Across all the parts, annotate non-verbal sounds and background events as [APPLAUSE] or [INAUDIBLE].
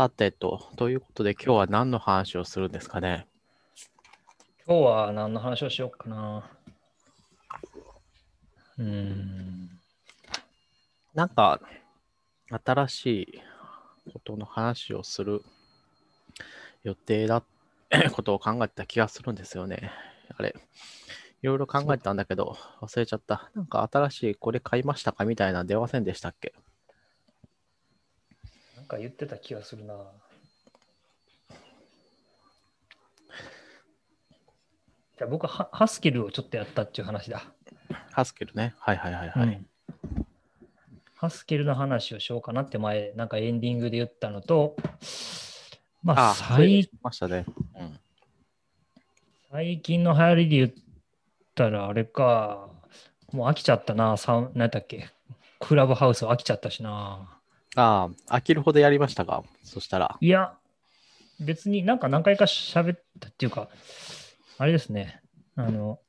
さてと、ということで今日は何の話をするんですかね？今日は何の話をしようかな。うーん。なんか、新しいことの話をする予定だ [COUGHS] ことを考えてた気がするんですよね。あれ、いろいろ考えたんだけど、忘れちゃった。なんか新しいこれ買いましたか？みたいなの出ませんでしたっけ？か言ってた気がするな。じゃあ僕はハハスキルをちょっとやったっていう話だ。ハスケルね。はいはいはいはい。うんハスキルの話をしようかなって前、なんかエンディングで言ったのと、まあ、最しましたね。うん。最近の流行りで言ったら、あれか、もう飽きちゃったな、何だっけ、クラブハウス飽きちゃったしな。ああ、飽きるほどやりましたか？そしたら。いや、別になんか何回か喋ったっていうか、あれですね、あの、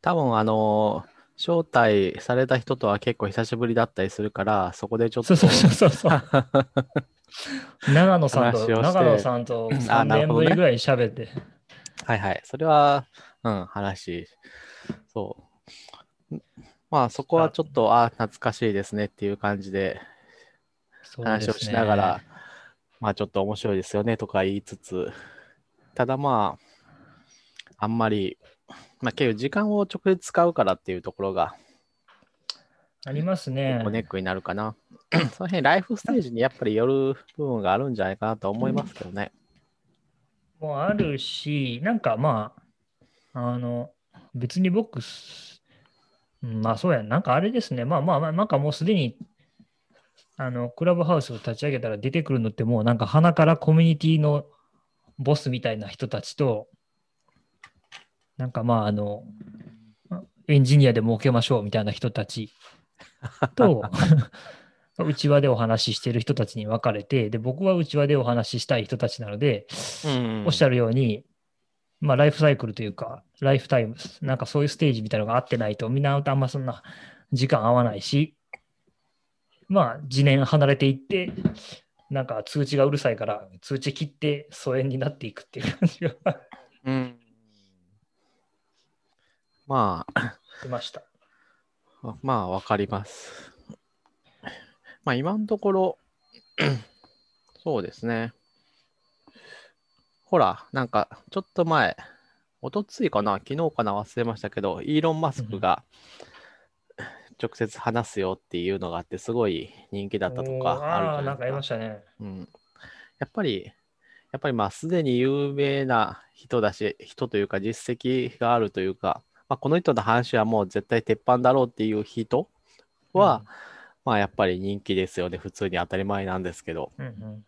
多分あのー招待された人とは結構久しぶりだったりするから、そこでちょっと。そうそうそうそう [LAUGHS] 長野さんと、長野さんとあ3なるほどね年ぶりぐらい喋って、はいはい。それは、うん、話。そう。まあそこはちょっと、ああ、懐かしいですねっていう感じで話をしながら、まあちょっと面白いですよねとか言いつつ、ただまあ、あんまり、まあ結構時間を直接使うからっていうところが、ありますね。ネックになるかな。[CLEARS THROAT] その辺、ライフステージにやっぱりよる部分があるんじゃないかなと思いますけどね。もうあるし、なんかまあ、あの、別に僕、まあそうや、なんかあれですね、まあまあまあ、なんかもうすでに、あの、クラブハウスを立ち上げたら出てくるのってもうなんか鼻からコミュニティのボスみたいな人たちと、なんかまああの、エンジニアで儲けましょうみたいな人たちと、[LAUGHS] 内輪でお話ししてる人たちに分かれて、で、僕は内輪でお話ししたい人たちなので、うんおっしゃるように、まあ、ライフサイクルというか、ライフタイム、なんかそういうステージみたいなのが合ってないと、みんなあんまそんな時間合わないし、まあ、次年離れていって、なんか通知がうるさいから、通知切って疎遠になっていくっていう感じがうんまあ、しました。まあ、わかります。まあ、今のところ、そうですね。ほら、なんか、ちょっと前、おとついかな、昨日かな、忘れましたけど、イーロン・マスクが直接話すよっていうのがあって、すごい人気だったとかあるじゃなないんかありまですか。したね。うん、やっぱり、やっぱりまあ、すでに有名な人だし、人というか、実績があるというか、まあ、この人の話はもう絶対鉄板だろうっていう人は、まあ、やっぱり人気ですよね。普通に当たり前なんですけど。うんうん、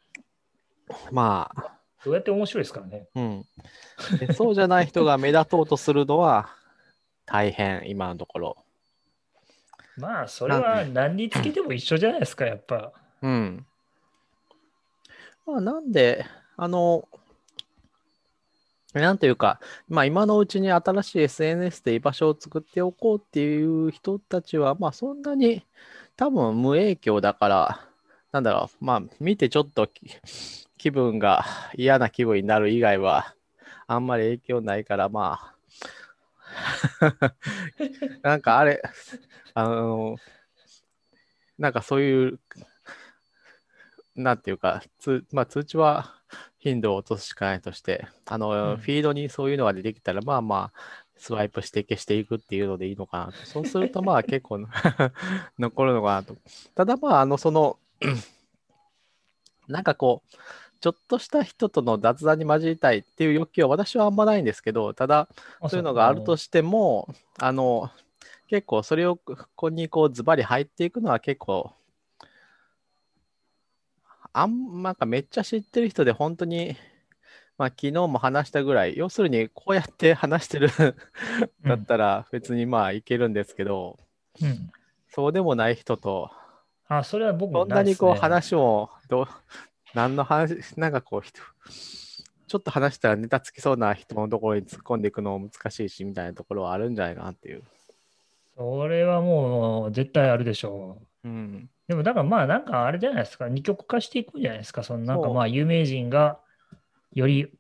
まあ、どうやって面白いですからね。うん。でそうじゃない人が目立とうとするのは大変、今のところ。まあ、それは何につけても一緒じゃないですか、やっぱ。うん。まあ、なんで、あの、なんというか、まあ、今のうちに新しい SNS で居場所を作っておこうっていう人たちは、まあ、そんなに多分無影響だから、なんだろう、まあ、見てちょっとき気分が嫌な気分になる以外は、あんまり影響ないから、まあ、[LAUGHS] なんかあれ、あの、なんかそういう、なんていうか、つまあ、通知は頻度を落とすしかないとして、あの、うんフィードにそういうのが出てきたら、まあまあ、スワイプして消していくっていうのでいいのかなと。そうすると、まあ [LAUGHS] 結構 [LAUGHS] 残るのかなと。ただまあ、あの、その、[CLEARS THROAT] なんかこう、ちょっとした人との雑談に混じりたいっていう欲求は私はあんまないんですけど、ただ、そう。いうのがあるとしても、あの、結構それをここにこうズバリ入っていくのは結構、あんなんかめっちゃ知ってる人で本当に、まあ昨日も話したぐらい、要するにこうやって話してるだったら別にまあいけるんですけど、うん。そうでもない人と、あ、それは僕もね。ないにこう話もどう、何の話、[LAUGHS] なんかこう人、ちょっと話したらネタつきそうな人のところに突っ込んでいくのも難しいしみたいなところはあるんじゃないかなっていう。それはもう絶対あるでしょうん。う。でもだからまあなんかあれじゃないですか、二極化していくんじゃないですか、そのなんかまあ有名人がより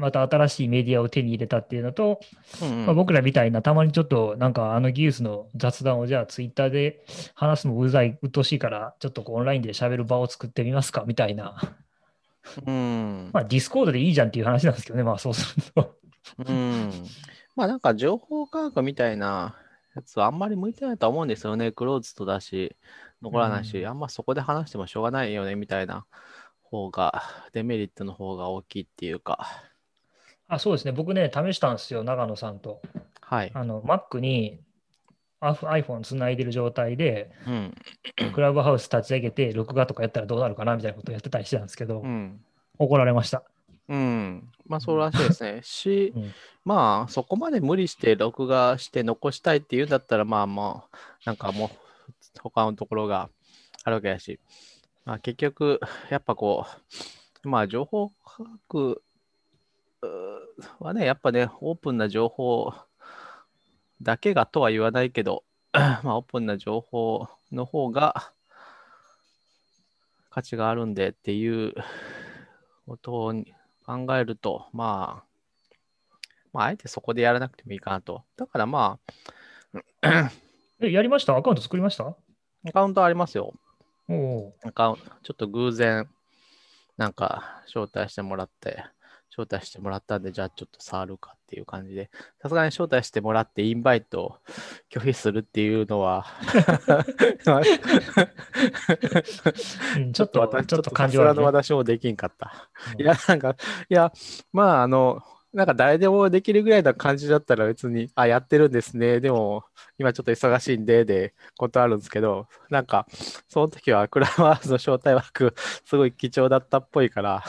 また新しいメディアを手に入れたっていうのと、うんうんまあ、僕らみたいなたまにちょっとなんかあの技術の雑談をじゃあツイッターで話すのもうざい、うっとうしいから、ちょっとこうオンラインで喋る場を作ってみますかみたいな。うん。[LAUGHS] まあディスコードでいいじゃんっていう話なんですけどね、まあそうすると。うん。まあなんか情報科学みたいなやつはあんまり向いてないとは思うんですよね。クローズドだし、残らないし、うんあんまそこで話してもしょうがないよねみたいな方が、デメリットの方が大きいっていうか。あそうですね、僕ね、試したんですよ、長野さんと。はい。あの Mac に iPhone つないでる状態で、うん。クラブハウス立ち上げて、録画とかやったらどうなるかなみたいなことをやってたりしてたんですけど、うん。怒られました。うん。まあそうらしいですね。し、[LAUGHS] うんまあそこまで無理して録画して残したいっていうんだったら、まあまあ、なんかもう他のところがあるわけだし、まあ結局、やっぱこう、まあ情報科学はね、やっぱね、オープンな情報だけがとは言わないけど、[CLEARS THROAT] まあオープンな情報の方が価値があるんでっていうことを考えると、まあ、まあ、あえてそこでやらなくてもいいかなと。だからまえ、やりました？アカウント作りました？あ、アカウントありますよ。おおアカウント、ちょっと偶然、なんか、招待してもらって、招待してもらったんで、じゃあちょっと触るかっていう感じで、さすがに招待してもらって、インバイトを [LAUGHS] 拒否するっていうのは、[LAUGHS] ちょっと、私ちょっと感情はね、私もできんかった。うん。いや、なんか、いや、まあ、あの、なんか誰でもできるぐらいな感じだったら別に、あ、やってるんですね。でも、今ちょっと忙しいんで、で、ことあるんですけど、なんか、その時はクラブハウスの招待枠、すごい貴重だったっぽいから、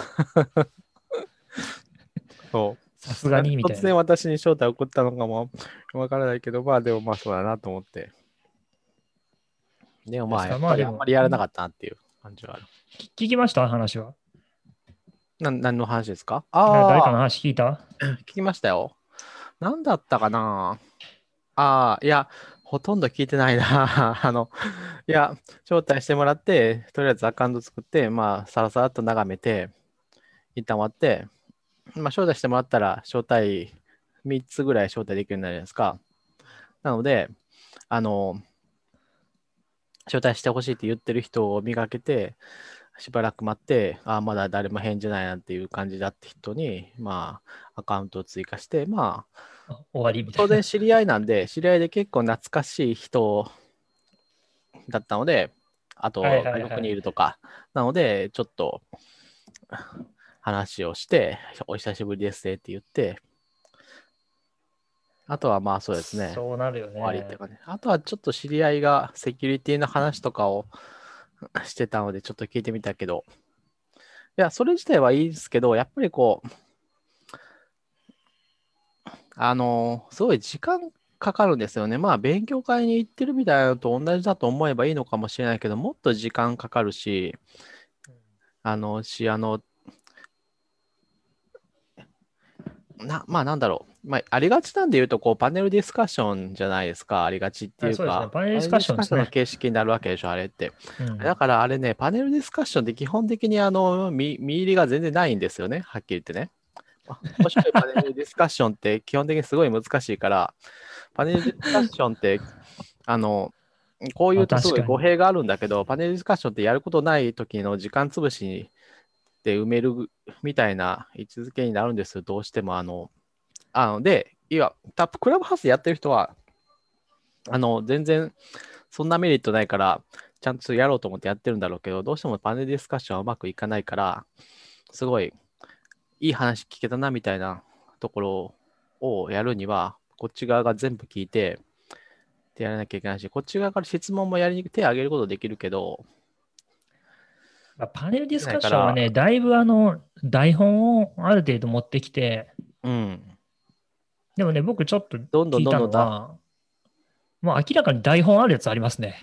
そう。さすがにみたい突然な。私に招待送ったのかもわからないけど、まあでもまあそうだなと思って。でもまあ、やっぱりまあんまりやらなかったなっていう感じはある。聞きました？話は。な何の話ですか？誰かのああ、話聞いた？[LAUGHS] 聞きましたよ。何だったかな？ああ、いや、ほとんど聞いてないな。[LAUGHS] あの、いや、招待してもらって、とりあえずアカウント作って、まあ、さらさらっと眺めて、一旦終わって、まあ、招待してもらったら、招待、3つぐらい招待できるようになるじゃないですか。なので、あの、招待してほしいって言ってる人を見かけて、しばらく待って、ああ、まだ誰も返事ないなっていう感じだった人に、まあ、アカウントを追加して、まあ、あ終わりみたいな。当然知り合いなんで、知り合いで結構懐かしい人だったので、あと、外国にいるとか、なので、ちょっと話をして、お久しぶりですねって言って、あとはまあそうですね、そうなるよ終わりってね。かね。あとはちょっと知り合いがセキュリティの話とかを [COUGHS] してたので、ちょっと聞いてみたけど、いや、それ自体はいいですけど、やっぱりこう、あの、すごい時間かかるんですよね。まあ、勉強会に行ってるみたいなのと同じだと思えばいいのかもしれないけど、もっと時間かかるし、あの、し、あの、な、まあなんだろう。まあ、ありがちなんで言うと、こう、パネルディスカッションじゃないですか。ありがちっていうあそうねか。パネルディスカッションねの形式になるわけでしょ、あれって。うんだからあれね、パネルディスカッションって基本的にあの、見見入りが全然ないんですよね。はっきり言ってね。面白いパネルディスカッションって基本的にすごい難しいから、パネルディスカッションって、あの、こういうとすごい語弊があるんだけど、パネルディスカッションってやることない時の時間潰しで埋めるみたいな位置づけになるんですよ、どうしても。あの、あので、いや、タップクラブハウスやってる人は、あの、全然そんなメリットないから、ちゃんとやろうと思ってやってるんだろうけど、どうしてもパネルディスカッションはうまくいかないから、すごいいい話聞けたなみたいなところをやるには、こっち側が全部聞いて、ってやらなきゃいけないし、こっち側から質問もやりに手を挙げることできるけど、パネルディスカッションはね、だいぶあの台本をある程度持ってきて、うん。でもね、僕ちょっとどんどん聞いたどんどんだ。のは、もう明らかに台本あるやつありますね。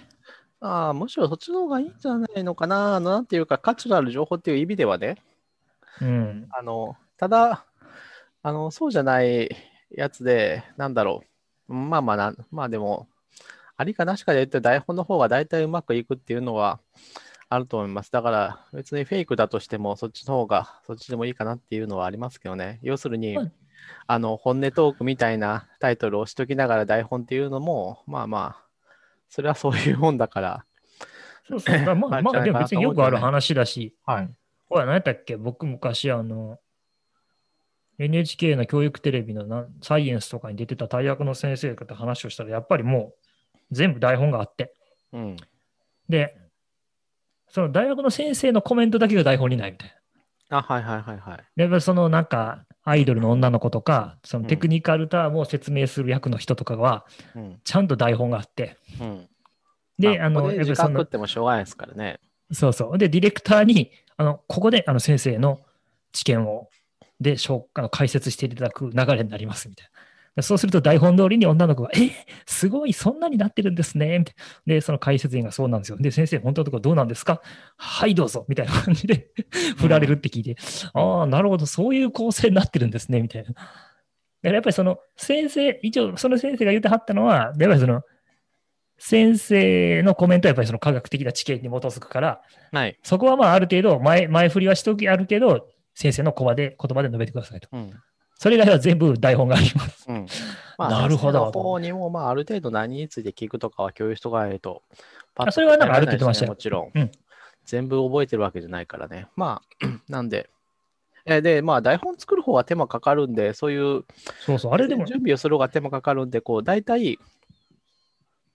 ああ、むしろそっちの方がいいんじゃないのかな。あのなんていうか、価値のある情報っていう意味ではね、うん。あの、ただ、あの、そうじゃないやつで、なんだろう。まあまあな、まあでも、ありかなしかで言って台本の方が大体うまくいくっていうのはあると思います。だから別にフェイクだとしてもそっちの方がそっちでもいいかなっていうのはありますけどね。要するに、はいあの本音トークみたいなタイトルをしときながら台本っていうのもまあまあそれはそういうもんだから。そうそう。だからまあ、[LAUGHS] まあ、でも別によくある話だし、はい。ほら、何やったっけ？僕昔、あの、NHK の教育テレビのなサイエンスとかに出てた大学の先生と話をしたら、やっぱりもう全部台本があって。うん。で、その大学の先生のコメントだけが台本にないみたいな。あ、はいはいはいはい。で、やっぱりそのなんか、アイドルの女の子とか、そのテクニカルタームを説明する役の人とかは、うん。ちゃんと台本があって。うん。で、まあの、やっぱりその、食ってもしょうがないですからね。そうそう。で、ディレクターに、あの、ここであの先生の知見を、で、しょあの解説していただく流れになりますみたいな。そうすると台本通りに女の子が、え？すごい、そんなになってるんですね。で、その解説員がそうなんですよ。で、先生、本当のところどうなんですかはい、どうぞ。みたいな感じで振られるって聞いて、ああ、なるほど、そういう構成になってるんですね。みたいな。だからやっぱりその先生、一応その先生が言ってはったのは、やっぱりその先生のコメントはやっぱりその科学的な知見に基づくから、はい。そこはまあある程度前前振りはしときあるけど、先生の言葉で言葉で述べてくださいと。うん。それ以外は全部台本があります。うん。[LAUGHS] なるほどの方にも、まあ、ある程度何について聞くとかは共有しとかないと。パッとあそれはなんかあるって言ってましたよもちろん。うん全部覚えてるわけじゃないからね。まあ、[CLEARS THROAT] なんで。えで、まあ、台本作る方は手間かかるんで、そういうそうそう、あれでも、準備をする方が手間かかるんで、こう、大体、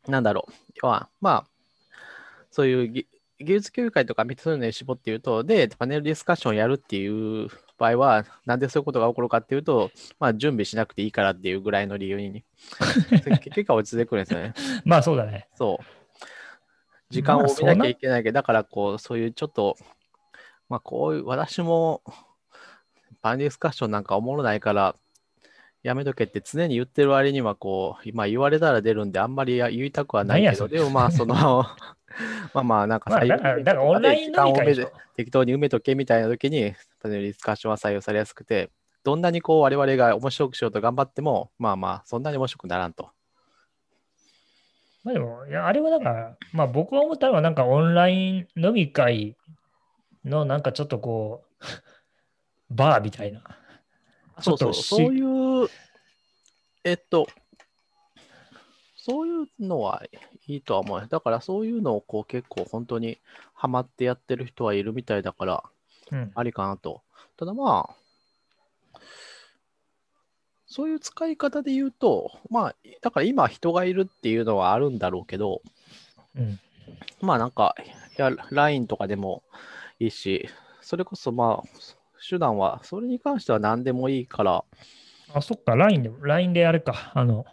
なんだろう。要は、まあ、そういうぎ技術協議会とか、そういうのに絞って言うと、で、パネルディスカッションやるっていう場合は、なんでそういうことが起こるかっていうと、まあ、準備しなくていいからっていうぐらいの理由に、[LAUGHS] 結果落ちてくるんですよね。[LAUGHS] まあそうだね。そう。時間を見なきゃいけないけど、だから、こう、そういうちょっと、まあ、こういう、私も、パネルディスカッションなんかおもろないから、やめとけって常に言ってる割には、こう、まあ言われたら出るんで、あんまりや言いたくはないけど、でもまあ、その、[LAUGHS] まあまあ、なんかまあ、採用だから、だからオンライン。適当に埋めとけみたいな時に、パネルディスカッションは採用されやすくて、どんなにこう我々が面白くしようと頑張っても、まあまあ、そんなに面白くならんと。まあでも、いやあれはだから、まあ僕は思ったのはなんかオンライン飲み会のなんかちょっとこう、バーみたいな。そうそう、そういう、えっと、そういうのはいいとは思う。だからそういうのをこう結構本当にハマってやってる人はいるみたいだから、うん。ありかなと。ただまあ、そういう使い方で言うと、まあ、だから今人がいるっていうのはあるんだろうけど、うん。まあなんか、LINE とかでもいいし、それこそまあ、手段は、それに関しては何でもいいから、あ、そっか、LINE でも、LINE であれか、あの、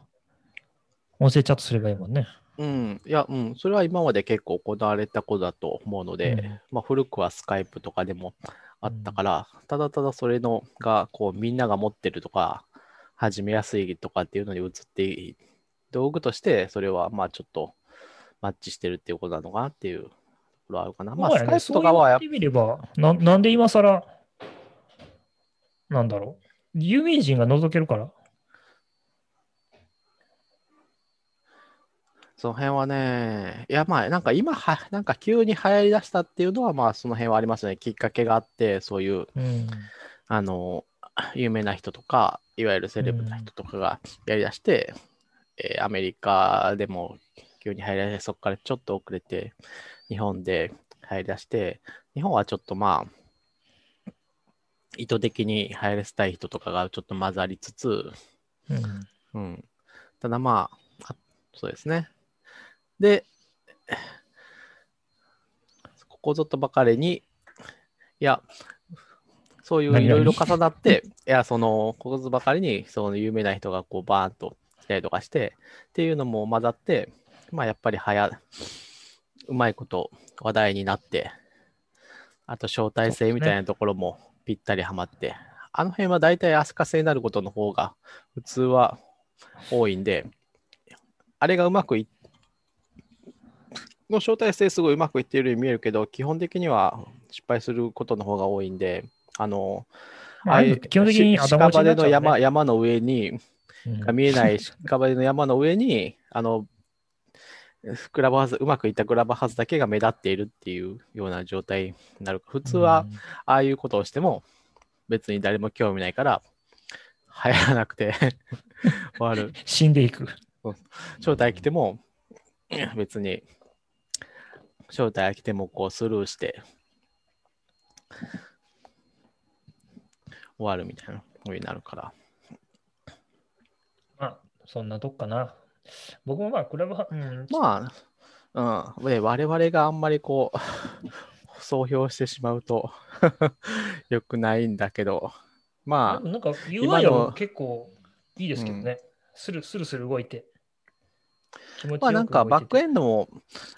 音声チャットすればいいもんね。うん、いや、うん、それは今まで結構行われたことだと思うので、うん。まあ古くはスカイプとかでもあったから、ただただそれのが、こう、みんなが持ってるとか、始めやすいとかっていうのに移っていい道具として、それはまあちょっとマッチしてるっていうことなのかなっていうところはあるかな。まあ、スカイプとかはやっそう言ってみればな、なんで今更、なんだろう。有名人が覗けるから。その辺はね、いやまあなんか今は、なんか急に流行りだしたっていうのはまあその辺はありますね。きっかけがあって、そういう、うん。あの、有名な人とか、いわゆるセレブな人とかがやりだして、えーアメリカでも急に入りだして、そこからちょっと遅れて、日本で入りだして、日本はちょっとまあ、意図的に入らせたい人とかがちょっと混ざりつつ、うん。うん。ただまあ、あそうですね。で、ここぞとばかりに、いや、そういう何いろいろ重なって、いや、その、ここぞばかりに、その有名な人がこうバーンと来たりとかして、っていうのも混ざって、まあやっぱりはや、うまいこと話題になって、あと招待制みたいなところもぴったりはまって、あの辺は大体足かせになることの方が普通は多いんで、あれがうまくいの招待制すごいうまくいっているように見えるけど、基本的には失敗することの方が多いんで、あの、まあ、ああいうの基本的にし頭打ちにな屍の山山の上に、うん。が見えない屍の山の上に、あの、クラブハウス、うまくいったクラブハウスだけが目立っているっていうような状態になる。普通は、ああいうことをしても、別に誰も興味ないから、流行らなくて [LAUGHS] 終わる。死んでいく。招待来ても、[CLEARS THROAT] 別に、招待来てもこうスルーして、終わるみたいな風になるから。まあ、そんなとこかな。僕もまあ、クラブハうん、まあ、うん。で、我々があんまりこう、[LAUGHS] 総評してしまうと [LAUGHS] 良くないんだけど、まあ、なんか今 UI のは結構いいですけどね。スルスルスル動いて。まあなんかバックエンンドも、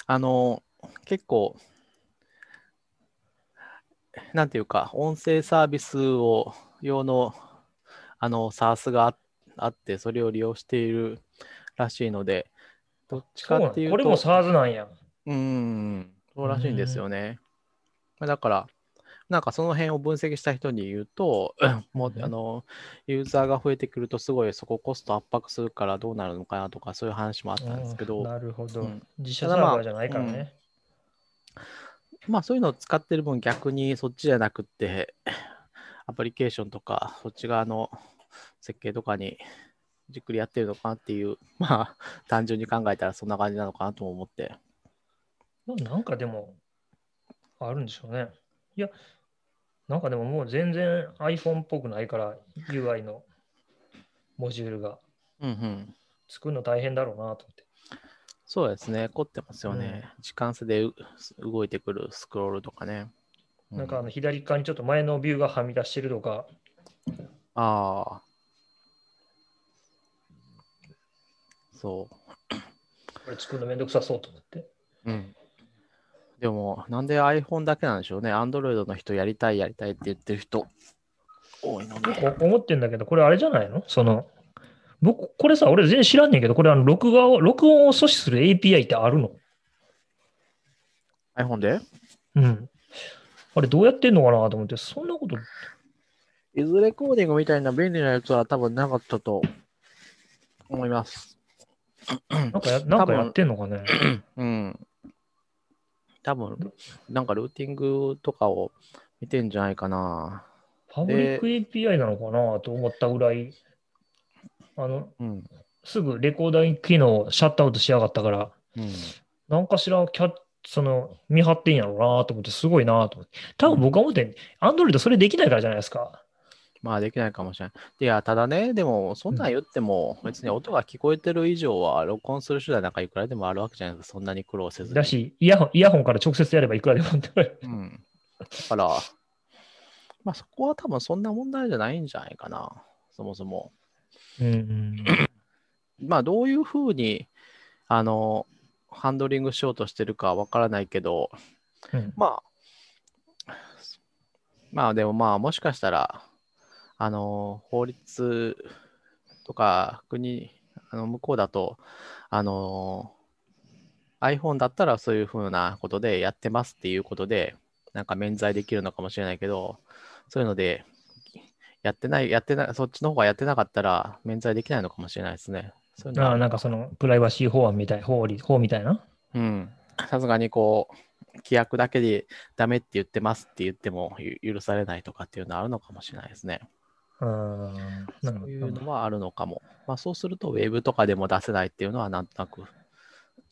あの、結構、なんていうか、音声サービスを用の、あの、SARS がああって、それを利用しているらしいので、どっちかっていうと、これも SARS なんや。うん、そうらしいんですよね。まあだから、なんかその辺を分析した人に言うと、もううんあのユーザーが増えてくると、すごいそこコスト圧迫するからどうなるのかなとか、そういう話もあったんですけど、うんなるほど。うん自社サーバーじゃないからね。まあそういうのを使ってる分、逆にそっちじゃなくって、アプリケーションとか、そっち側の設計とかにじっくりやってるのかなっていう、[LAUGHS] まあ単純に考えたらそんな感じなのかなとも思って。ななんかでも、あるんでしょうね。いや、なんかでももう全然 iPhone っぽくないから、UI のモジュールがうんうん。作るの大変だろうなと思って。そうですね、凝ってますよね。時間差でう動いてくるスクロールとかね。うなんかあの左側にちょっと前のビューがはみ出してるとか、ああ。そこれ作るのめんどくさそうと思って。う。うん。でも、なんで iPhone だけなんでしょうね。Android の人やりたいやりたいって言ってる人多いのよね。く思ってんだけど、これあれじゃないの？その、僕、これさ、俺全然知らんねんけど、これあの録画を、録音を阻止する API ってあるの？iPhone で？うん。あれどうやってんのかなと思って、そんなこと、いずれコーディングみたいな便利なやつは多分なかったと思います。なんかや [CLEARS THROAT] なんかやってんのかね？[CLEARS THROAT] うん。多分、なんかルーティングとかを見てんじゃないかな。パブリック API なのかなと思ったぐらい、あの、うん。すぐレコーダー機能シャットアウトしやがったから、うん。なんかしらキャッその見張ってんやろうなと思って、すごいなと思って。多分僕は思って、アンドロイドそれできないからじゃないですか。まあできないかもしれない。いや、ただね、でも、そんなん言っても、別に音が聞こえてる以上は、録音する手段なんかいくらでもあるわけじゃないですか。そんなに苦労せずに。だし、イヤホンイヤホンから直接やればいくらでも。うん。だから、まあそこは多分そんな問題じゃないんじゃないかな。そもそも。うんうん [CLEARS THROAT] まあどういうふうに、あの、ハンドリングしようとしてるかはわからないけど、うんまあ、まあでもまあもしかしたら、あの、法律とか国、あの向こうだと、あの、iPhone だったらそういうふうなことでやってますっていうことで、なんか免罪できるのかもしれないけど、そういうので、やってない、やってない、そっちの方がやってなかったら免罪できないのかもしれないですね。そういうああなんかそのプライバシー法案みたい、法律法みたいな？うん。さすがにこう、規約だけでダメって言ってますって言ってもゆ許されないとかっていうのはあるのかもしれないですね。そういうど。のはあるのかも。まあそうすると、ウェブとかでも出せないっていうのはなんとなく、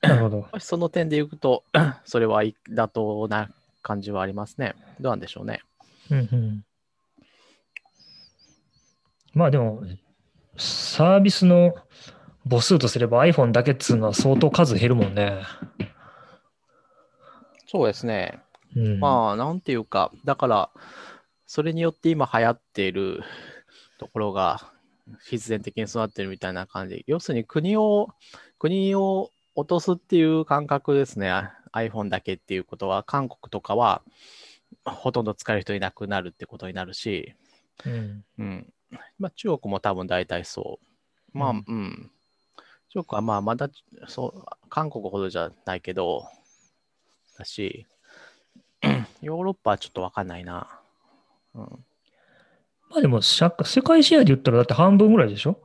なるほど。[LAUGHS] その点で言うと、[CLEARS THROAT] それはい妥当な感じはありますね。どうなんでしょうね。うんうん。まあでも、サービスの母数とすれば iPhone だけっつうのは相当数減るもんね。そうですね。うん、まあ、なんていうか、だから、それによって今流行っているところが必然的に育ってるみたいな感じ。要するに国を、国を落とすっていう感覚ですね。iPhone だけっていうことは、韓国とかはほとんど使える人いなくなるってことになるし、うん。うん。まあ、中国も多分大体そう。まあ、ううんん。中国はまあ、まだ、そう、韓国ほどじゃないけど、だし、[CLEARS THROAT] ヨーロッパはちょっとわかんないな。うん。まあでも社、世界シェアで言ったらだって半分ぐらいでしょ？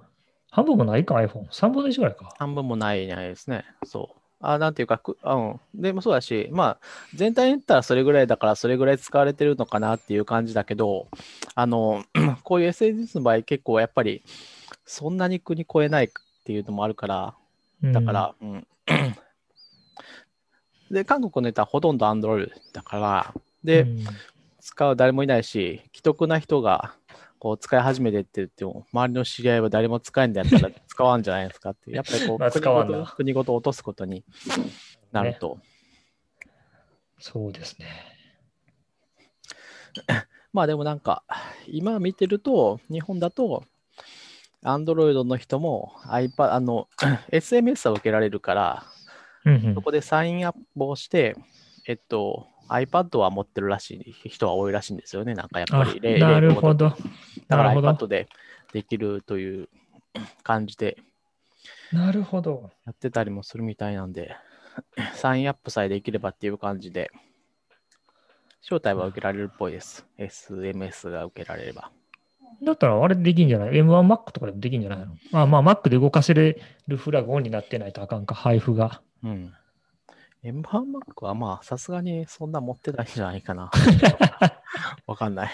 半分もないか iPhone。3分の1ぐらいか。半分もないないですね。そあなんていうか、くうん。でもそうだし、まあ、全体に言ったらそれぐらいだから、それぐらい使われてるのかなっていう感じだけど、あの、[CLEARS THROAT] こういう SNS の場合、結構やっぱり、そんなに国超えないっていうのもあるから、だから、うん。[CLEARS THROAT] で、韓国のネタはほとんど Android だから、で、うん使う誰もいないし、既得な人がこう使い始めてって言っても、周りの知り合いは誰も使えんだったら使わんじゃないですかってやっぱりこう、まあ国ごと国ごと落とすことになると。そうですね。[COUGHS] まあでもなんか、今見てると、日本だと、Android の人も iPad、あの、[COUGHS] SMS は受けられるから、うんうんそこでサインアップをして、えっと、iPad は持ってるらしい人は多いらしいんですよね。なんかやっぱあり例、なるほど。だからなるほど。iPad でできるという感じでなるほど。やってたりもするみたいなんで、サインアップさえできればっていう感じで、招待は受けられるっぽいです。SMS が受けられれば。だったらあれできんじゃない ?M1Mac とかでもできんじゃないのまあまあ Mac で動かせるフラグオンになってないとあかんか、配布が。うん。M1Mac はまあ、さすがにそんな持ってないんじゃないかな。[LAUGHS] わかんない。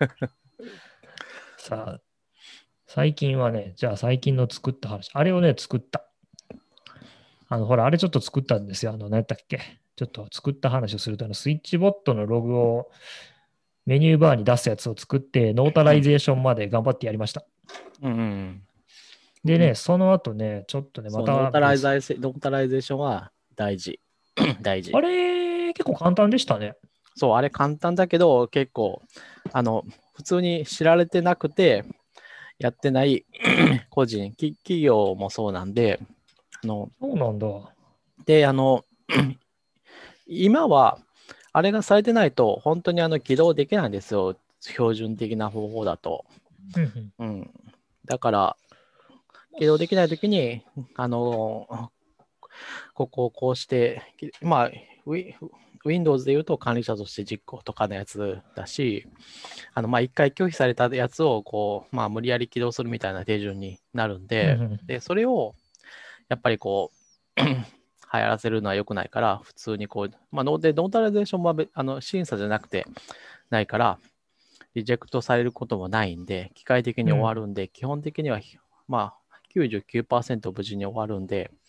[LAUGHS] さあ、最近はね、じゃあ最近の作った話、あれをね、作った。あの、ほら、あれちょっと作ったんですよ。あの、何やったっけ？ちょっと作った話をすると、あのスイッチボットのログをメニューバーに出すやつを作って、 notarization まで頑張ってやりました。うんうん。でね、その後ね、ちょっとね、また。 notari zation は大事。[CLEARS THROAT] 大事あ。れ、結構簡単でしたね。そう、あれ簡単だけど、結構、あの、普通に知られてなくて、やってない [CLEARS THROAT] 個人、き企業もそうなんで、あの、そうなんだ。で、あの、[CLEARS THROAT] 今は、あれがされてないと、本当にあの起動できないんですよ。標準的な方法だと。うん。だから、起動できないときに、あの、ここをこうして、きまあ、ウィ Windows で言うと管理者として実行とかのやつだし、あの、まあ、一回拒否されたやつを、こう、まあ、無理やり起動するみたいな手順になるんで、うんうんで、それを、やっぱりこう、[CLEARS THROAT] 流行らせるのは良くないから、普通にこう、まあ、ノーで notarization もべあの審査じゃなくて、ないから、リジェクトされることもないんで、機械的に終わるんで、基本的には、まあ、99%無事に終わるんで、まあ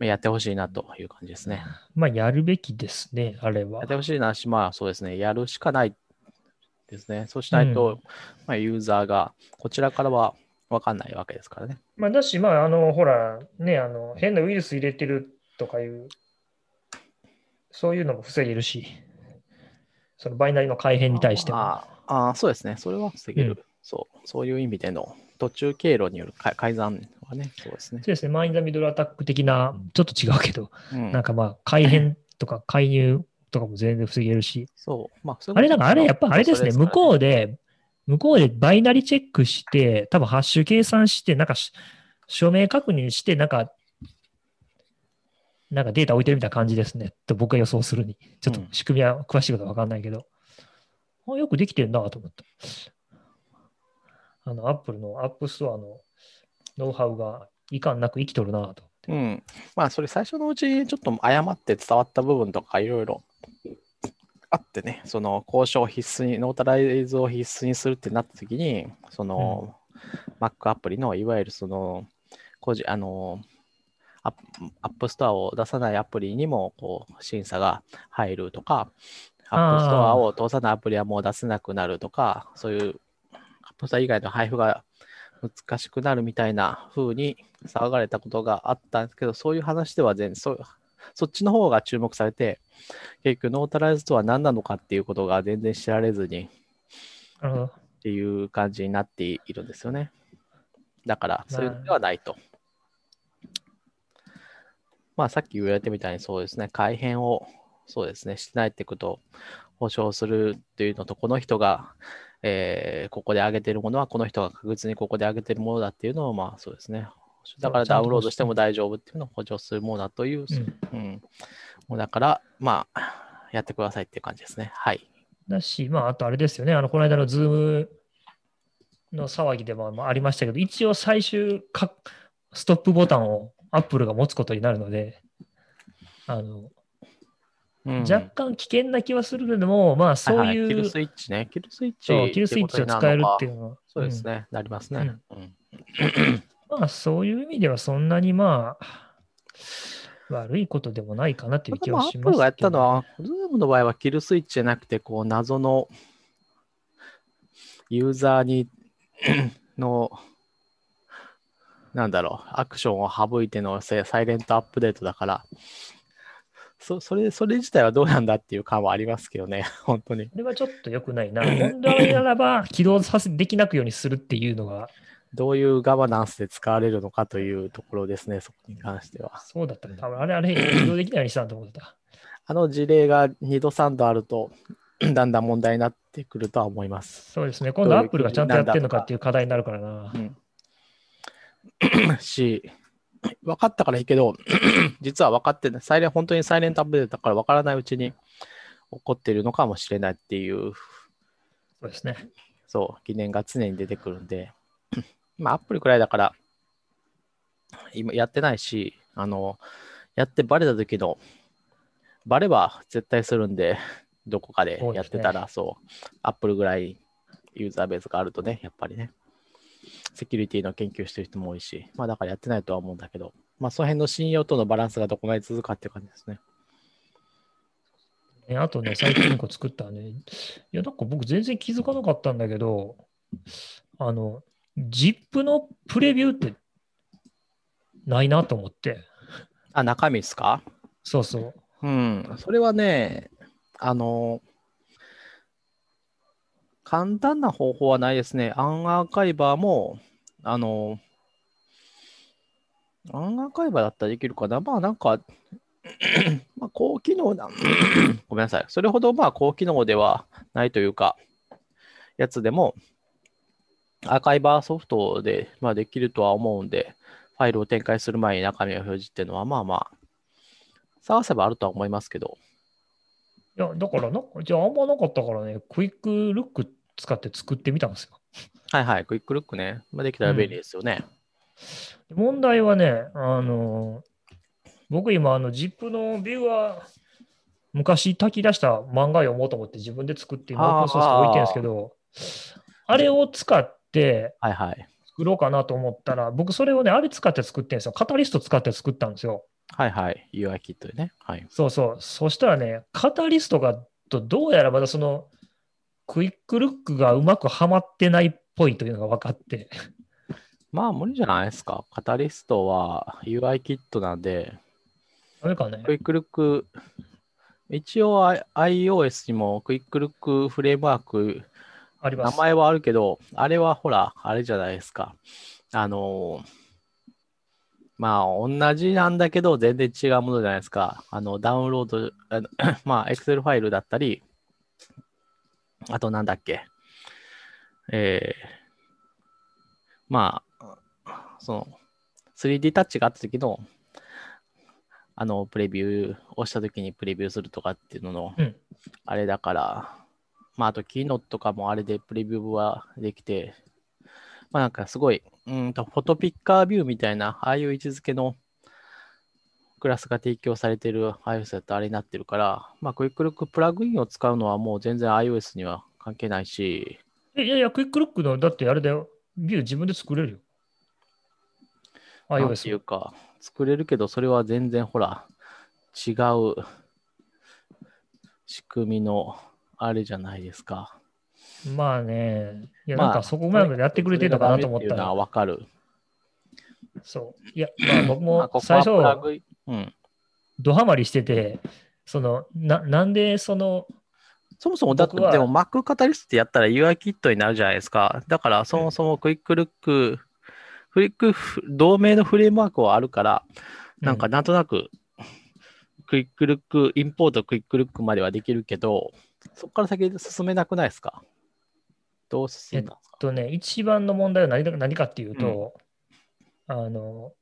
やってほしいなという感じですね。まあ、やるべきですね、あれはやって。ほしいなし、まあそうですね、やるしかないですね。そうしないと、うんまあ、ユーザーがこちらからは分かんないわけですからね。まあ、だし、まあ、あの、ほら、ね、あの、変なウイルス入れてるとかいう、そういうのも防げるし、そのバイナリの改変に対しても。あああそうですね、それは防げる、うんそう。そういう意味での途中経路による改改ざんはね、そうですねそう。ですね、マインドミドルアタック的な、ちょっと違うけど、うんなんかまあ、改変とか [LAUGHS] 介入とかも全然防げるし、そう。まあ、あれなんかあれ、やっぱあれですね、向こうで。で、向こうでバイナリチェックして、多分ハッシュ計算して、なんかし署名確認して、なんか、なんかデータ置いてるみたいな感じですね。と僕が予想するに。ちょっとうん仕組みは詳しいことは分かんないけど。あよくできてるなと思った。あの、アップルのアップストアのノウハウがいかんなく生きとるなと。うん。まあ、それ最初のうち、ちょっと誤って伝わった部分とかいろいろあってね、その公証を必須に、 notarize を必須にするってなったときに、その、Mac アプリのいわゆるその、個人、あの、アップアップストアを出さないアプリにもこう審査が入るとか、アップストアを通さないアプリはもう出せなくなるとか、そういうアップストア以外の配布が難しくなるみたいな風に騒がれたことがあったんですけど、そういう話では全然そ、そっちの方が注目されて、結局ノータライズとは何なのかっていうことが全然知られずに。っていう感じになっているんですよね。だから、そういうのではないと。まあ、さっき言われてみたいにそうですね、改変をそうですね、してないってことを保証するっていうのと、この人が、えーここで上げてるものは、この人が確実にここで上げてるものだっていうのを、まあそうですね。だからダウンロードしても大丈夫っていうのを補助するものだという、うんうん。もうだから、まあ、やってくださいっていう感じですね。はい。だし、まあ、あとあれですよね、あの、この間のズームの騒ぎでもまあありましたけど、一応最終か、ストップボタンをアップルが持つことになるので、あの、うん若干危険な気はするけども、まあそうはいはいキいう、ルスイッチね。 kill switch。kill switch を使えるっていうう。のは、そうですね。なりますね。うんうんまあそういう意味ではそんなにまあ、悪いことでもないかなという気まあ、はしますけど。アップルがやったのは、ズームの場合は kill switch じゃなくて、こう、謎のユーザーにの、なんだろう、アクションを省いてのせ silent update だから、そそれそれ自体はどうなんだっていう感はありますけどね、[LAUGHS] 本当に。これはちょっと良くないな。本来ならば起動させできなくようにするっていうのが、[CLEARS THROAT] どういうガバナンスで使われるのかというところですね、そこに関しては。そうだったね。多分あれあれ、起動できないようにしたんと思ってた。あの事例が2度3度あると、[CLEARS THROAT] だんだん問題になってくるとは思います。そうですね。今度アップルがちゃんとやってるのかっていう課題になるからな。うん [CLEARS THROAT] し、分かったからいいけど、[CLEARS THROAT] 実は分かってない、サイレン本当にサイレントアップデートだから分からないうちに起こっているのかもしれないっていう、そうですね。そう、疑念が常に出てくるんで、[CLEARS THROAT] まあ、アップルくらいだから、今やってないし、あの、やってバレた時の、バレは絶対するんで、どこかでやってたら、そう,、アップルぐらいユーザーベースがあるとね、やっぱりね、セキュリティの研究してる人も多いし、まあだからやってないとは思うんだけど、まあその辺の信用とのバランスがどこまで続くかっていう感じですね。ねあとね、最近1個作ったね。いや、なんか僕全然気づかなかったんだけど、あの、ZIP のプレビューってないなと思って。あ、中身ですか？そうそう。うん、それはね、あの、簡単な方法はないですね。アンアーカイバーも、あの、アンアーカイバーだったらできるかな。まあなんか、[COUGHS] まあ高機能な、[COUGHS] ごめんなさい。それほどまあ高機能ではないというか、やつでも、アーカイバーソフトで、まあ、できるとは思うんで、ファイルを展開する前に中身を表示っていうのは、まあまあ、探せばあるとは思いますけど、いや、だからなんか、じゃああんまなかったからね、クイックルック使って作ってみたんですよ。はいはい、クイックルックね。まあ、できたら便利ですよね。問題はね、あの、僕今、あの、ZIP のビューは、昔炊き出した漫画読もうと思って自分で作って今オープンソースで置いてるんですけど、あれを使ってはいはい。作ろうかなと思ったら、僕それをね、あれ使って作ってるんですよ。カタリスト使って作ったんですよ。はいはい。UI キットでね。はい。そうそう。そしたらね、カタリストがとどうやらまだそのクイックルックがうまくはまってないっぽいというのが分かって。まあ、無理じゃないですか？カタリストは UI キットなんで、ダメかねクイックルック、一応 iOS にもクイックルックフレームワーク、名あります。前はあるけど、あれはほら、あれじゃないですか。あのーまあ、同じなんだけど、全然違うものじゃないですか。あの、ダウンロード、あの [COUGHS] まあ、Excel ファイルだったり、あとなんだっけ？えー、まあ、その、3D タッチがあった時の、あの、プレビューをした時にプレビューするとかっていうのの、うんあれだから、まあ、あと、キーノットとかもあれでプレビューはできて、まあ、なんかすごい、うんと、フォトピッカービューみたいな、ああいう位置づけのクラスが提供されている iOS だとあれになってるから、まあ、クイックルックプラグインを使うのはもう全然 iOS には関係ないし、えいやいや、クイックルックの、だってあれだよ。ビュー自分で作れるよ。なんていう iOS。か、作れるけど、それは全然ほら、違う仕組みのあれじゃないですか。まあね、いや、まあなんかそこまでやってくれてるのかなと思ったら、わかる。そう。いや、まあ僕まあ、もここ最初、はプラグイン、うん。ドハマりしてて、その、ななんでその、そもそもだって、でも Mac カタリストやったら UI キットになるじゃないですか。だから、そもそもクイックルック、クイックフ同名のフレームワークはあるから、なんかなんとなく、クイックルック、インポートクイックルックまではできるけど、そこから先進めなくないですか？どう進んだんですか？とね、一番の問題は何だ何かっていうと、あの、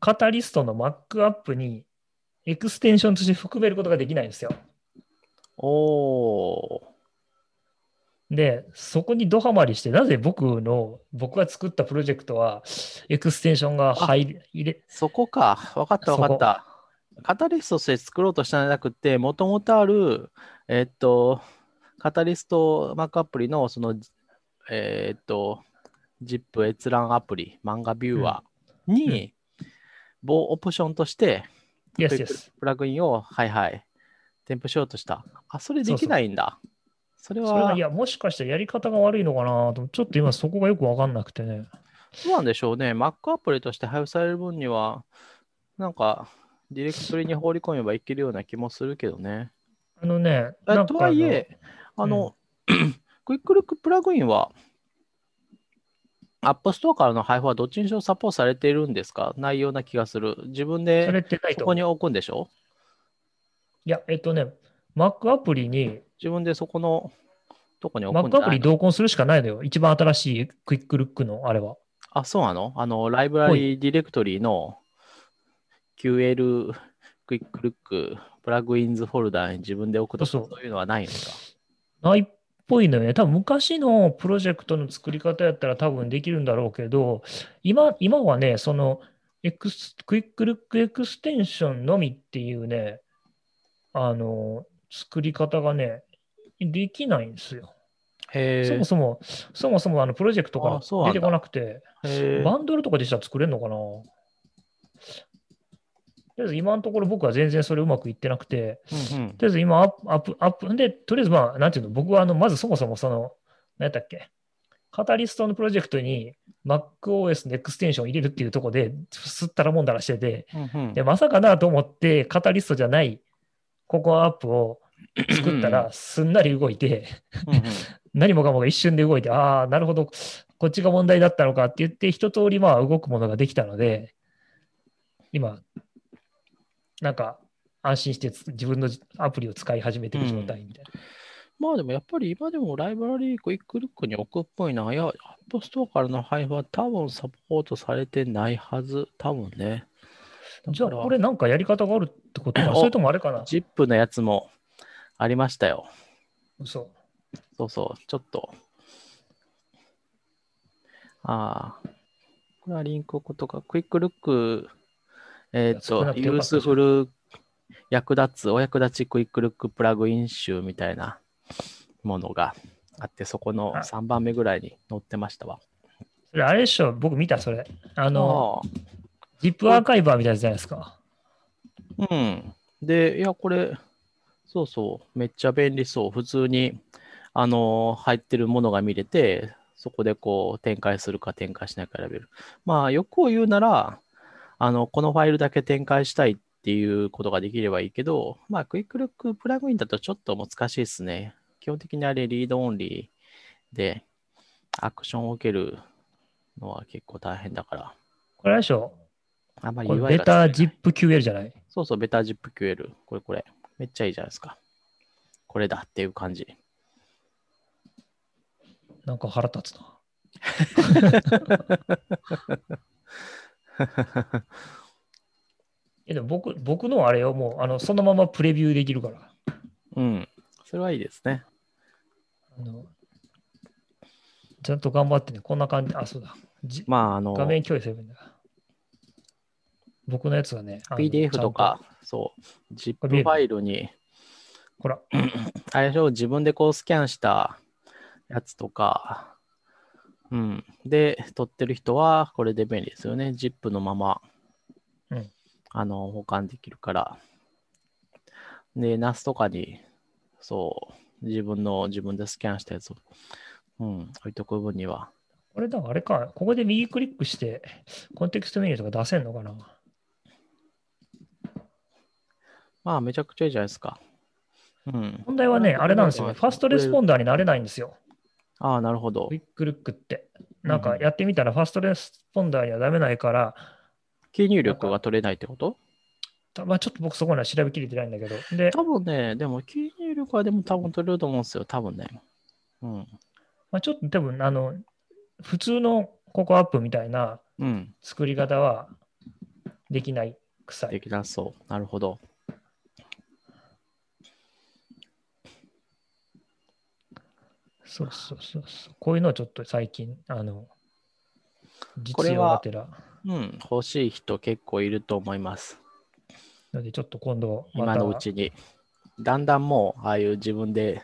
カタリストの Mac アプリにエクステンションとして含めることができないんですよ。おー。で、そこにドハマりして、なぜ僕の、僕が作ったプロジェクトは、エクステンションが入り入れ、そこか。わかったわかった。カタリストとして作ろうとしたんじゃなくて、もともとある、えっと、カタリスト Mac アプリの、その、えっと、ZIP 閲覧アプリ、漫画ビューアーに、棒オプションとして、Yes, yes. クプラグインを、はいはい、添付しようとした。あ、それできないんだ。それはい、や、もしかしたらやり方が悪いのかなと、ちょっと今そこがよくわかんなくてね。どうなんでしょうね。Mac アプリとして配布される分には、なんか、ディレクトリに放り込めばいけるような気もするけどね。あのね、とはいえ、あの、クイックルックプラグインは、App Store からの配布はどっちにしろサポートされているんですか？ないような気がする。自分で。そこに置くんでしょ？いや、えっとね、Mac アプリに、自分でそこのとこに置くんじ Mac ゃないの？アプリ同梱するしかないのよ。一番新しいクイックルックのあれは。あ、そうなの？あの、ライブラリーディレクトリの QL クイックルックプラグインズフォルダに自分で置くとかそういうのはないのか？ないっぽいのよね。多分昔のプロジェクトの作り方やったら多分できるんだろうけど、今今はね、そのエクスクイックルックエクステンションのみっていうね、あの、作り方がね、できないんですよ。そも。そも、そもそもあのプロジェクトがあそうなんだ出てこなくて、バンドルとかでしたら作れるのかな？とりあえず今のところ僕は全然それうまくいってなくて、うんうん。とりあえず今アップ、アップ、アップ、で、とりあえずまあ、なんていうの、僕はあの、まずそもそもその、何やったっけ、カタリストのプロジェクトに MacOS のエクステンションを入れるっていうところで、すったらもんだらしてて、うんうん。で、まさかなと思って、カタリストじゃないココアアップを作ったら、すんなり動いて、うんうん。[LAUGHS] 何もかもが一瞬で動いて、ああ、なるほど、こっちが問題だったのかって言って、一通りまあ動くものができたので、今、なんか安心してつ自分のアプリを使い始めてる状態みたいな。まあでもやっぱり今でもライブラリークイックルックに置くっぽいな。いや、アップストアからの配布は多分サポートされてないはず。多分ね。だじゃあ、これなんかやり方があるってことか、おそれともあれかな？ZIP のやつもありましたよ。嘘。そうそう、ちょっと。ああ。これはリンク置くとか、クイックルック、えっ、と、ユースフル役立つ、お役立ちクイックルックプラグイン集みたいなものがあって、そこのあ3番目ぐらいに載ってましたわ。それあれでしょ、僕見た、それ。あの、あ ZIP アーカイバーみたいなやつじゃないですか？あうん。で、いや、これ、そうそう、めっちゃ便利そう。普通に、あの入ってるものが見れて、そこでこう展開するか展開しないか選べる。まあ、欲を言うなら、あの、このファイルだけ展開したいっていうことができればいいけど、まあ、クイックルックプラグインだとちょっと難しいですね。基本的にあれ、リードオンリーで、アクションを受けるのは結構大変だから、これでしょ、あんまりこ UI れベタ ZipQL じゃない？そうそう、ベタ ZipQL。これこれ。めっちゃいいじゃないですか。これだっていう感じ。なんか腹立つな。[LAUGHS] [LAUGHS] えでも僕僕のあれをもうあのそのままプレビューできるから。うん。それはいいですね。あのちゃんと頑張ってね、こんな感じ。あ、そうだ。じまあ、あの、画面共有すればいいんだ。僕のやつはね、PDF とか、そう、ZIP ファイルに、ほら、あれでしょ、自分でこうスキャンしたやつとか、うん。で、撮ってる人はこれで便利ですよね。ZIP のまま、うんあの、保管できるから。で、NAS とかに、そう、自分の、自分でスキャンしたやつを、うん、置いとく分には。これだからあれか、ここで右クリックして、コンテクストメニューとか出せんのかなまあ、めちゃくちゃいいじゃないですか。うん。問題はね、あれなんですよね。ファストレスポンダーになれないんですよ。ああ、なるほどクイ。ックルックって。なんかやってみたらファストレスポンダーにはダメないから、キー入力が取れないってこと？たまあ、ちょっと僕そこには調べきれてないんだけど。で、多分ね、でも、キー入力はでも多分取れると思うんですよ。多分ね。うん。まあ、ちょっと多分、あの、普通のココアップみたいなうん。作り方はできない臭い。できなそう。なるほど。そうそうそうそう。こういうのをちょっと最近、あの、実これは用がてら。うん。欲しい人結構いると思います。ので、ちょっと今度今のうちに。だんだんもう、ああいう自分で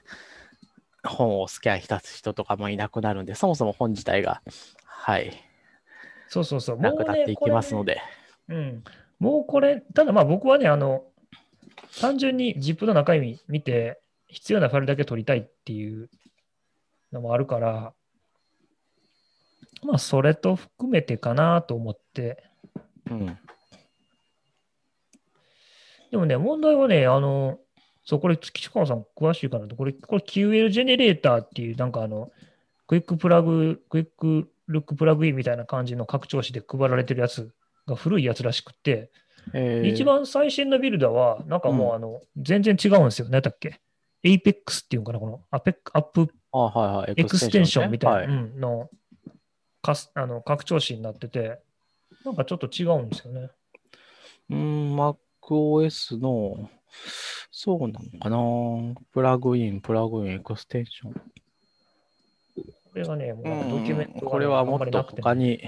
本をスキャン浸す人とかもいなくなるんで、そもそも本自体が、はい、そうそうそう、なくなっていきますので。で。うん。もうこれ、ただまあ僕はね、あの、単純に ZIP の中身見て、必要なファイルだけ取りたいっていうのもあるから、まあそれと含めてかなと思って、うん。でもね、問題はね、あの、そう、これ、岸川さん詳しいかなと、これ、これ QL ジェネレーターっていう、なんかあの、クイックプラグ、クイックルックプラグインみたいな感じの拡張子で配られてるやつが古いやつらしくて、えー一番最新のビルダーは、なんかもう、あの、全然違うんですよ。何だっけ ? appex っていうのかなこのアペアップあはいはい。エクステンションみたいな、ねうんのかすあの拡張子になってて、なんかちょっと違うんですよね。うーん、MacOS の、そうなのかな。プラグイン、プラグイン、エクステンション。これがね、もうドキュメントがね、んこれはもっと他に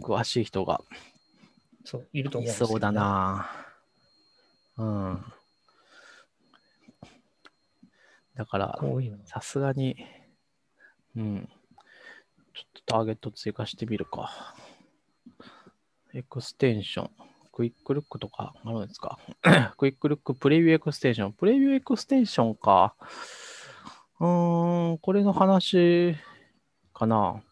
詳しい人がそういると思いうんですよ、そうだ。な。うん。だから。さすがに、うん。ちょっとターゲット追加してみるか。エクステンション。クイックルックとかあるんですか？[CLEARS THROAT] クイックルックプレビューエクステンション。プレビューエクステンションか。うーん、これの話かな。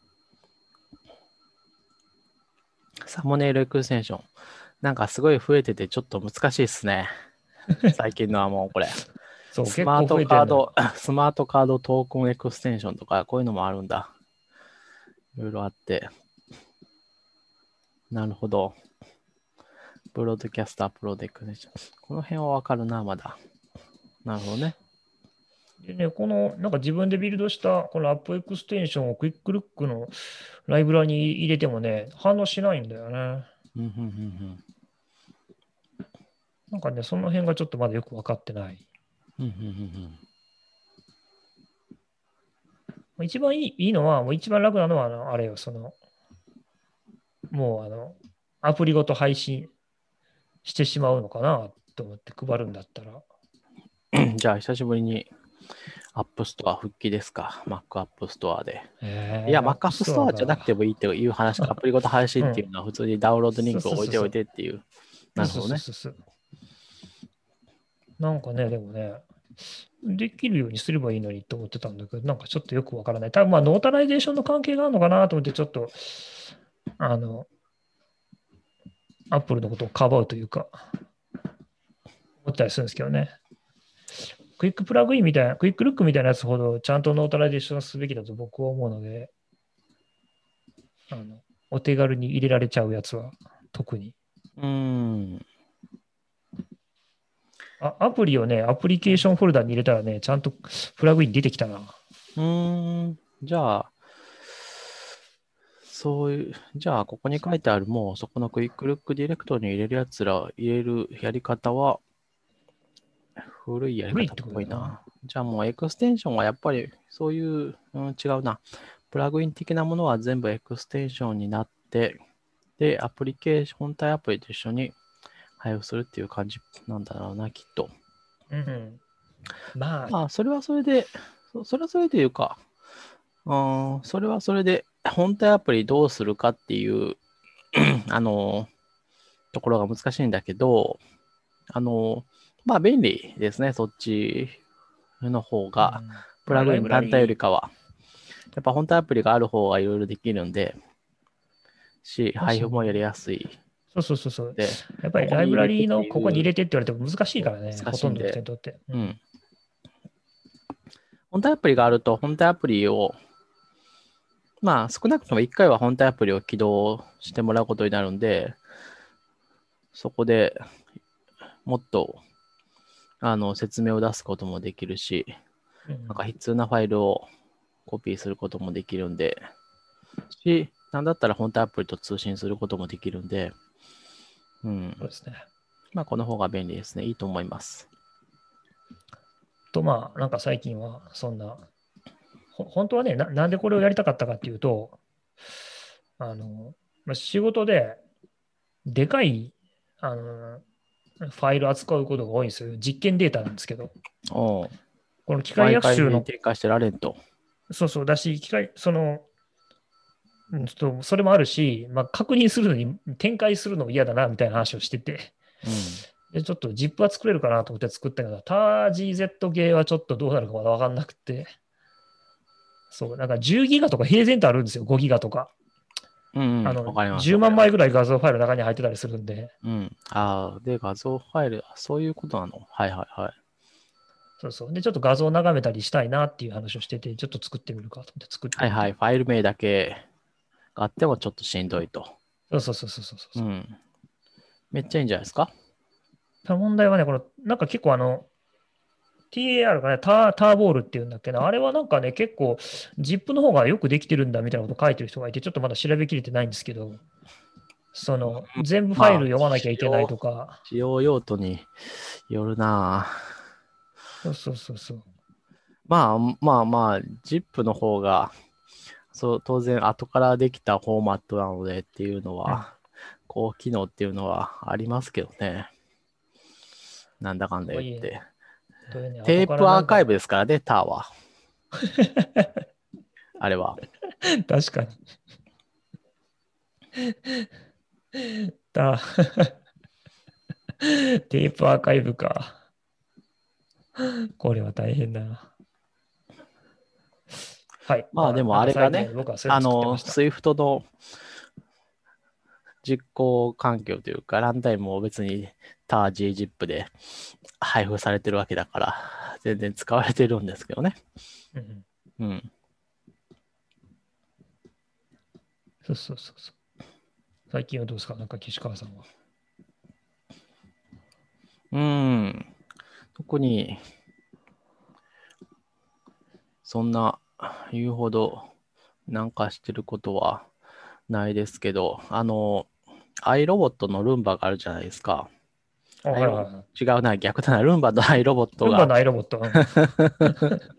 サムネイルエクステンション。なんかすごい増えててちょっと難しいですね。最近のはもうこれ。そう、スマートカード、[LAUGHS] スマートカードトークンエクステンションとか、こういうのもあるんだ。いろいろあって。なるほど。ブロードキャストアップロードエクステンション。この辺はわかるな、まだ。なるほどね。でね、この、なんか自分でビルドした、このアップエクステンションをクイックルックのライブラリに入れてもね、反応しないんだよね。うんうんうんなんかね、その辺がちょっとまだよく分かってない。うんうんうんうん一番いいいいのは、もう一番楽なのは、あのあれよ、その、もうあの、アプリごと配信してしまうのかなと思って配るんだったら。うんじゃあ、久しぶりにアップストア復帰ですか。Mac アップストアで。えーいや、Mac アップストアじゃなくてももいいっていう話か、アプリごと配信っていうのは普通にダウンロードリンクを置いておいてっていう。なるほどね。なんかね、でもね、できるようにすればいいのにと思ってたんだけど、なんかちょっとよくわからない。多分まあ、ノータライゼーションの関係があるのかなと思って、ちょっと、あの、アップルのことをかばうというか、思ったりするんですけどね。クイックプラグインみたいな、クイックルックみたいなやつほどちゃんとノータライゼーションすべきだと僕は思うので、あのお手軽に入れられちゃうやつは特に。うん。あアプリをね、アプリケーションフォルダに入れたらね、ちゃんとプラグイン出てきたな。うーん。じゃあ、そういう、じゃあ、ここに書いてある、もうそこのクイックルックディレクトリに入れるやつら、入れるやり方は、古いやり方っぽいな。じゃあもうエクステンションはやっぱりそういう、うん、違うな。プラグイン的なものは全部エクステンションになって、で、アプリケーション、本体アプリと一緒に配布するっていう感じなんだろうな、きっと。うん。うん、まあ、まあ、それはそれで、そそれはそれでいうか、うん、それはそれで、本体アプリどうするかっていう、[CLEARS THROAT] あの、ところが難しいんだけど、あの、まあ、便利ですね、そっちの方が、プラグイン単体よりかは。やっぱ本体アプリがある方がいろいろできるんで、し、配布もやりやすいそうそうそうそう。で、やっぱりライブラリーのここに入れてって言われても難しいからね、ほとんどの人にとって。う。ん。本体アプリがあると、本体アプリを、まあ、少なくとも1回は本体アプリを起動してもらうことになるんで、そこでもっと、あの、説明を出すこともできるし、うんなんか必要なファイルをコピーすることもできるんで、し、なんだったら本体アプリと通信することもできるんで、うんそう。ですね。まあ、この方が便利ですね。いいと思います。と、まあ、なんか最近はそんな、ほ本当はねな、なんでこれをやりたかったかっていうと、あの、まあ、仕事で、でかい、あの、ファイル扱うことが多いんですよ。実験データなんですけど。この機械学習の。そうそう、だし、機械、その、うんちょっとそれもあるし、まあ、確認するのに展開するのも嫌だなみたいな話をしてて、でちょっと ZIP は作れるかなと思って作ったけど、ター GZ 系はちょっとどうなるかまだ分かんなくて、そう、なんか10ギガとか平然とあるんですよ、5ギガとか。うん。うん、あのわかります10万枚ぐらい画像ファイルの中に入ってたりするんで、うん。ああ、で、画像ファイル、あそういうことなの？はいはいはい。そうそう。で、ちょっと画像を眺めたりしたいなっていう話をしてて、ちょっと作ってみるかと思って作ってはいはい。ファイル名だけがあってもちょっとしんどいと。そうそうそうそうそうそうう。ん。めっちゃいいんじゃないですか？ただ問題はね、この、なんか結構あの、TAR がね、ターターボールっていうんだっけな、あれはなんかね、結構、ZIP の方がよくできてるんだみたいなこと書いてる人がいて、ちょっとまだ調べきれてないんですけど、その、全部ファイル読まなきゃいけないとか、使用用途によるなそうそうそうそう。まあまあまあ、ZIP の方が、そう当然後からできたフォーマットなのでっていうのは、高機能っていうのはありますけどね。なんだかんだ言って。テープアーカイブ。ブですからね、ターは。[LAUGHS] あれは。確かに。だ [LAUGHS] テープアーカイブか。これは大変だな。はい。まあでもあれがねあの、Swift の実行環境というか、ランタイムも別にター GZIP で配布されてるわけだから、全然使われてるんですけどね。うんうん。そうそうそうそう。最近はどうですか？なんか岸川さんは。うん。特に、そんな言うほどなんかしてることはないですけど、あの、iRobot のルンバがあるじゃないですか。あはいはいはい。違うな、逆だな、ルンバと iRobot ルンバがのアイロボット。うん [LAUGHS]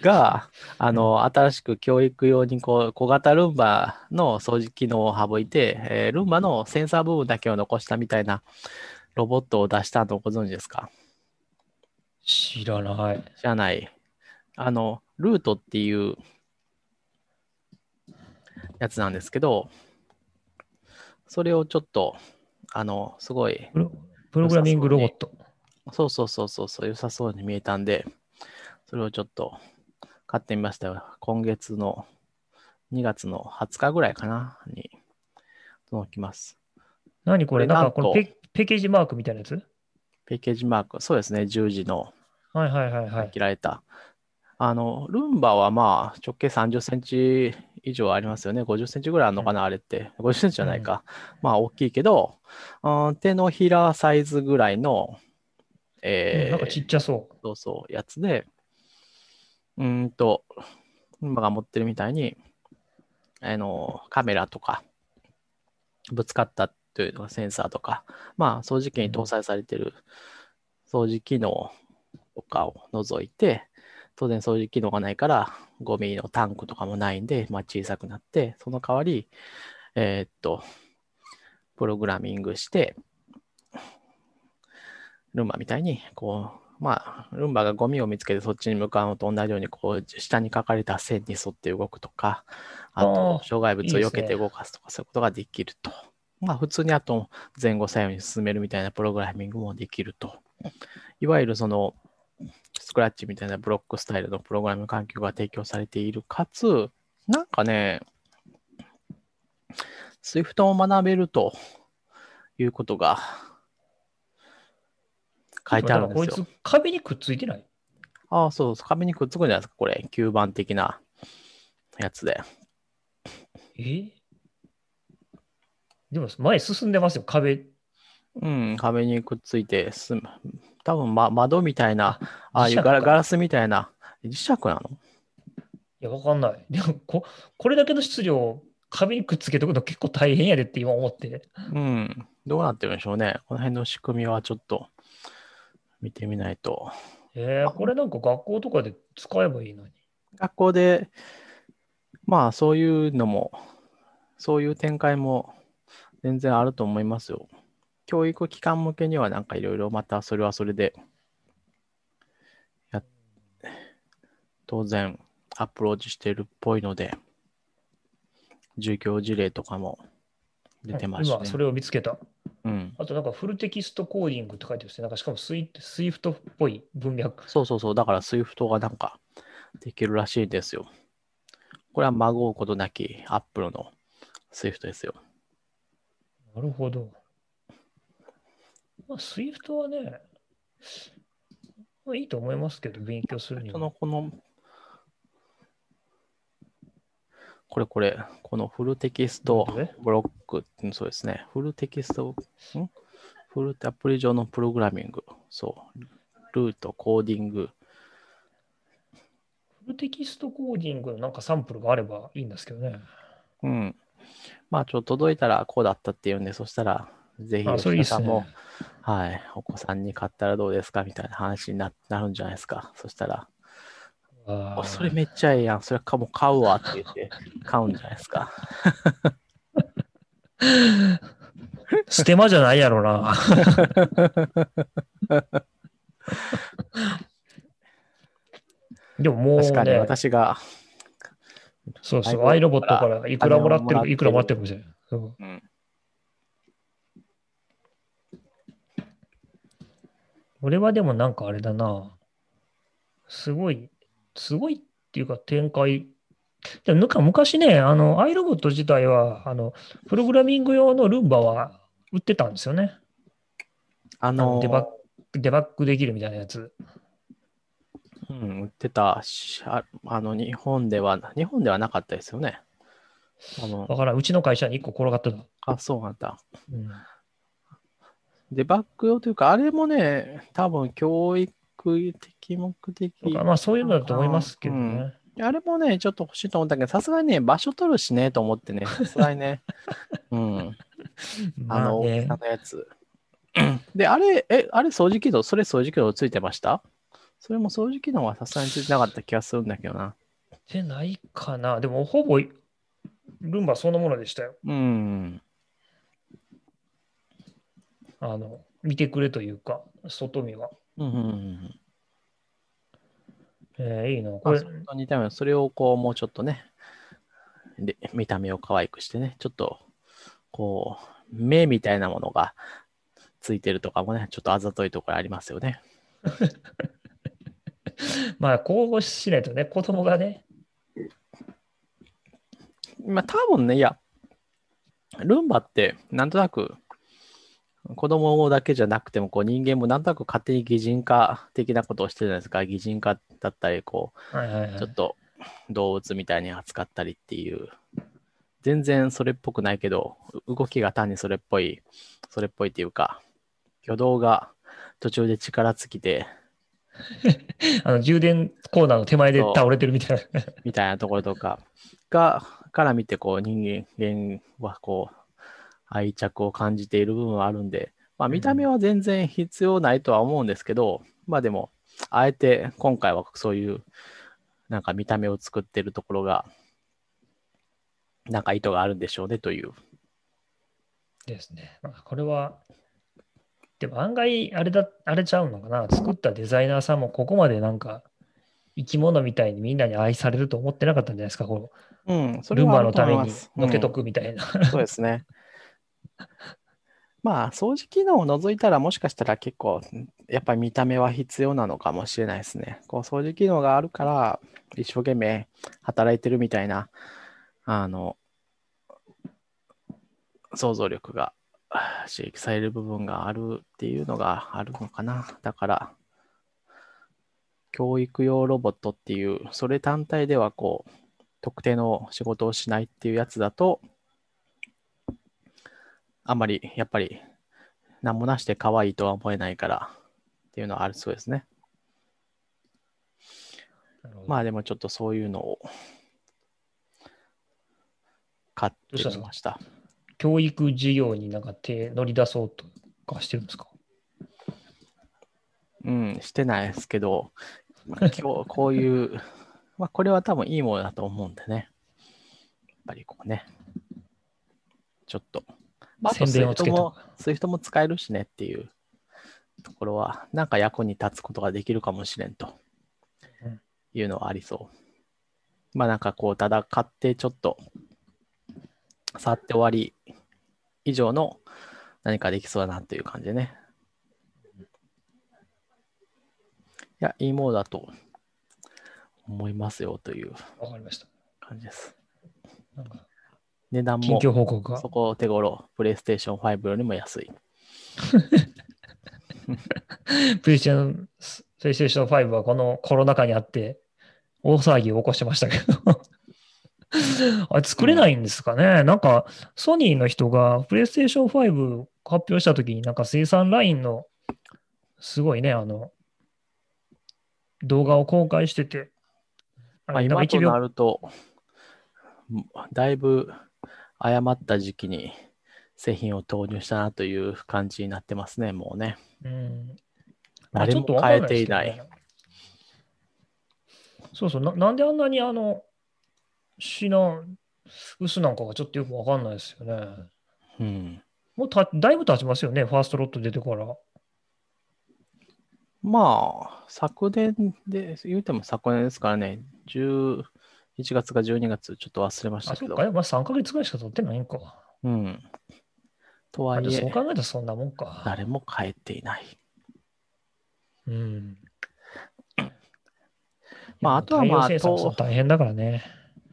が、あの、新しく教育用にこう小型ルンバの掃除機能を省いて、えールンバのセンサー部分だけを残したみたいなロボットを出したのをご存知ですか？知らない。じゃない。あの、ルートっていうやつなんですけど、それをちょっと、あの、すごい、プログラミングロボット。そうそうそうそうそう、良さそうに見えたんで、それをちょっと買ってみましたよ。今月の2月の20日ぐらいかな、に届きます。何これ？なんかこのペペッケージマークみたいなやつ？ペッケージマーク、そうですね、十字のはいはいはいはい。切られた。あの、ルンバはまあ直径30センチ以上ありますよね。50センチぐらいあるのかな、あれって。50センチじゃないか。まあ大きいけど、うん手のひらサイズぐらいの、えーなんかちっちゃそう。そうそう、やつで、うーんと、今が持ってるみたいに、あの、カメラとか、ぶつかったというのがセンサーとか、まあ、掃除機に搭載されてる掃除機能とかを除いて、当然掃除機能がないから、ゴミのタンクとかもないんで、まあ、小さくなって、その代わり、えーっと、プログラミングして、ルンバみたいに、こう、まあ、ルンバがゴミを見つけてそっちに向かうのと同じように、こう、下に書かれた線に沿って動くとか、ああとー、障害物を避けて動かすとか、そういうことができると。まあ、普通にあと、前後左右に進めるみたいなプログラミングもできると。いわゆるその、スクラッチみたいなブロックスタイルのプログラミング環境が提供されている。かつ、なんかね、Swift を学べるということが書いてあるんですよ。こいつ壁にくっついてない？ああ、そう、壁にくっつくんじゃないですか、これ。吸盤的なやつで。え？でも前進んでますよ、壁。うん、壁にくっついてすむ、多分、ま、窓みたいな、ああいうガラガラスみたいな、磁石なの？いや、わかんない。[LAUGHS] でもこ、これだけの質量を壁にくっつけとくの結構大変やでって今思って。うん、どうなってるんでしょうね。この辺の仕組みはちょっと見てみないと。えー、これなんか学校とかで使えばいいのに。学校で、まあそういうのも、そういう展開も全然あると思いますよ。教育機関向けにはなんかいろいろまたそれはそれでや当然アプローチしてるっぽいので授業事例とかも出てますし、ね今、それを見つけた。うん、あと、なんかフルテキストコーディングって書いてますね。なんかしかもスイスイフトっぽい文脈。そうそうそうだから SWIFT がなんかできるらしいですよこれはまごうことなきアップルの SWIFT ですよなるほど。まあ、スイフトはね、まあ、いいと思いますけど、勉強するには。そのこのこれこれ、このフルテキストブロック、うんそうですね。フルテキスト、ん？フルアプリ上のプログラミング、そう。ルート、コーディング、フルテキストコーディングのなんかサンプルがあればいいんですけどね。うん。まあ、ちょっと届いたらこうだったっていうんで、そしたら、ぜひ、吉田さんもね。はい、お子さんに買ったらどうですかみたいな話にななるんじゃないですか。そしたら、あそれめっちゃええやん。それかもう買うわって言って買うんじゃないですか。ステマじゃないやろな。[LAUGHS] でももう確かにね、私が、そうそう、アイロボットからいくらもらってるいくらもらってるかもしれない。うん、俺はでもなんかあれだな。すごい、すごいっていうか展開。でもなんか昔ね、あの、アイロボット自体は、あの、プログラミング用のルンバは売ってたんですよね。ああののデバッグ、デバッグできるみたいなやつ。うん、売ってたし、ああの、日本では、日本ではなかったですよね。あの、だからん、うちの会社に1個転がってた。あ、そうなんだ。うんデバッグ用というか、あれもね、多分教育的目的。とかまあそういうのだと思いますけどね。あれもね、ちょっと欲しいと思ったけど、さすがにね、場所取るしね、と思ってね、[LAUGHS] さすがにね。うん。あ [LAUGHS] まあの、大きねさ、のやつ。で、あれ、え、あれ掃除機能、それ掃除機能ついてました？それも掃除機能はさすがについてなかった気がするんだけどな。でないかな。でもほぼルンバそのものでしたよ。うん。あの、見てくれというか、外見が。うんうんうん。えーいいな。こまあ、れそ、れと似たような、それをこう、もうちょっとね、で、見た目を可愛くしてね、ちょっと、こう、目みたいなものがついてるとかもね、ちょっとあざといところありますよね。[LAUGHS] まあ、こうしないとね、子供がね、まあ、多分ね、いや、ルンバって、なんとなく、子供だけじゃなくても、こう人間もなんとなく勝手に擬人化的なことをしてるじゃないですか。擬人化だったり、こう、はいはいはい。ちょっと動物みたいに扱ったりっていう、全然それっぽくないけど、う動きが単にそれっぽい、それっぽいっていうか、挙動が途中で力尽きて、[LAUGHS] あの充電コーナーの手前で倒れてるみたいな。[LAUGHS] みたいなところとかが、から見て、こう人間はこう、愛着を感じている部分はあるんで、まあ見た目は全然必要ないとは思うんですけど、まあでも、あえて今回はそういう、なんか見た目を作ってるところが、なんか意図があるんでしょうねという。ですね。まあ、これは、でも案外、あれだ、あれちゃうのかな。作ったデザイナーさんもここまでなんか、生き物みたいにみんなに愛されると思ってなかったんじゃないですか。こうん、ルンバのために。のけとうんくみたいな。そうですね。[LAUGHS] まあ、掃除機能を除いたら、もしかしたら結構、やっぱり見た目は必要なのかもしれないですね。こう、掃除機能があるから、一生懸命働いてるみたいな、あの、想像力が刺激される部分があるっていうのがあるのかな。だから、教育用ロボットっていう、それ単体ではこう、特定の仕事をしないっていうやつだと、あんまりやっぱり何もなしで可愛いとは思えないからっていうのはあるそうですね。まあでもちょっとそういうのを買ってみました。教育事業になんか手乗り出そうとかしてるんですか？うん、してないですけど、まあ、今日 [LAUGHS] こういう、まあこれは多分いいものだと思うんでね。やっぱりこうね、ちょっとまあ、宣伝をつけたも、Swift も使えるしねっていうところは、なんか役に立つことができるかもしれんとうんいうのはありそう。まあなんかこう、ただ買ってちょっと触って終わり以上の何かできそうだなっていう感じでね。いや、いいものだと思いますよというわかりました。感じです。なんか値段近も況報告が？そ。こ手頃、プレイステーション5よりも安い。プレイステーション、プレイステーション5はこのコロナ禍にあって、大騒ぎを起こしてましたけど。あれ作れないんですかね、なんか、ソニーの人がプレイステーション5発表したときに、なんか生産ラインの、すごいね、あの、動画を公開してて、あまあ、れなんか1今とな秒、ると、だいぶ誤った時期に製品を投入したなという感じになってますね、もうね。うん、誰もちょっとわか変えていない。ねそうそうな、なんであんなにあの、品、薄なんかがちょっとよくわかんないですよね。うん。もうただいぶ経ちますよね、ファーストロット出てから。まあ、昨年で、言うても昨年ですからね、11月か12月、ちょっと忘れましあ、たけど。そっか、まあ、3ヶ月ぐらいしか経ってないんか。うん。とはいえそう、考えたらそんなもんか。誰も変えていない。うん。まああとはまあ大変だからね。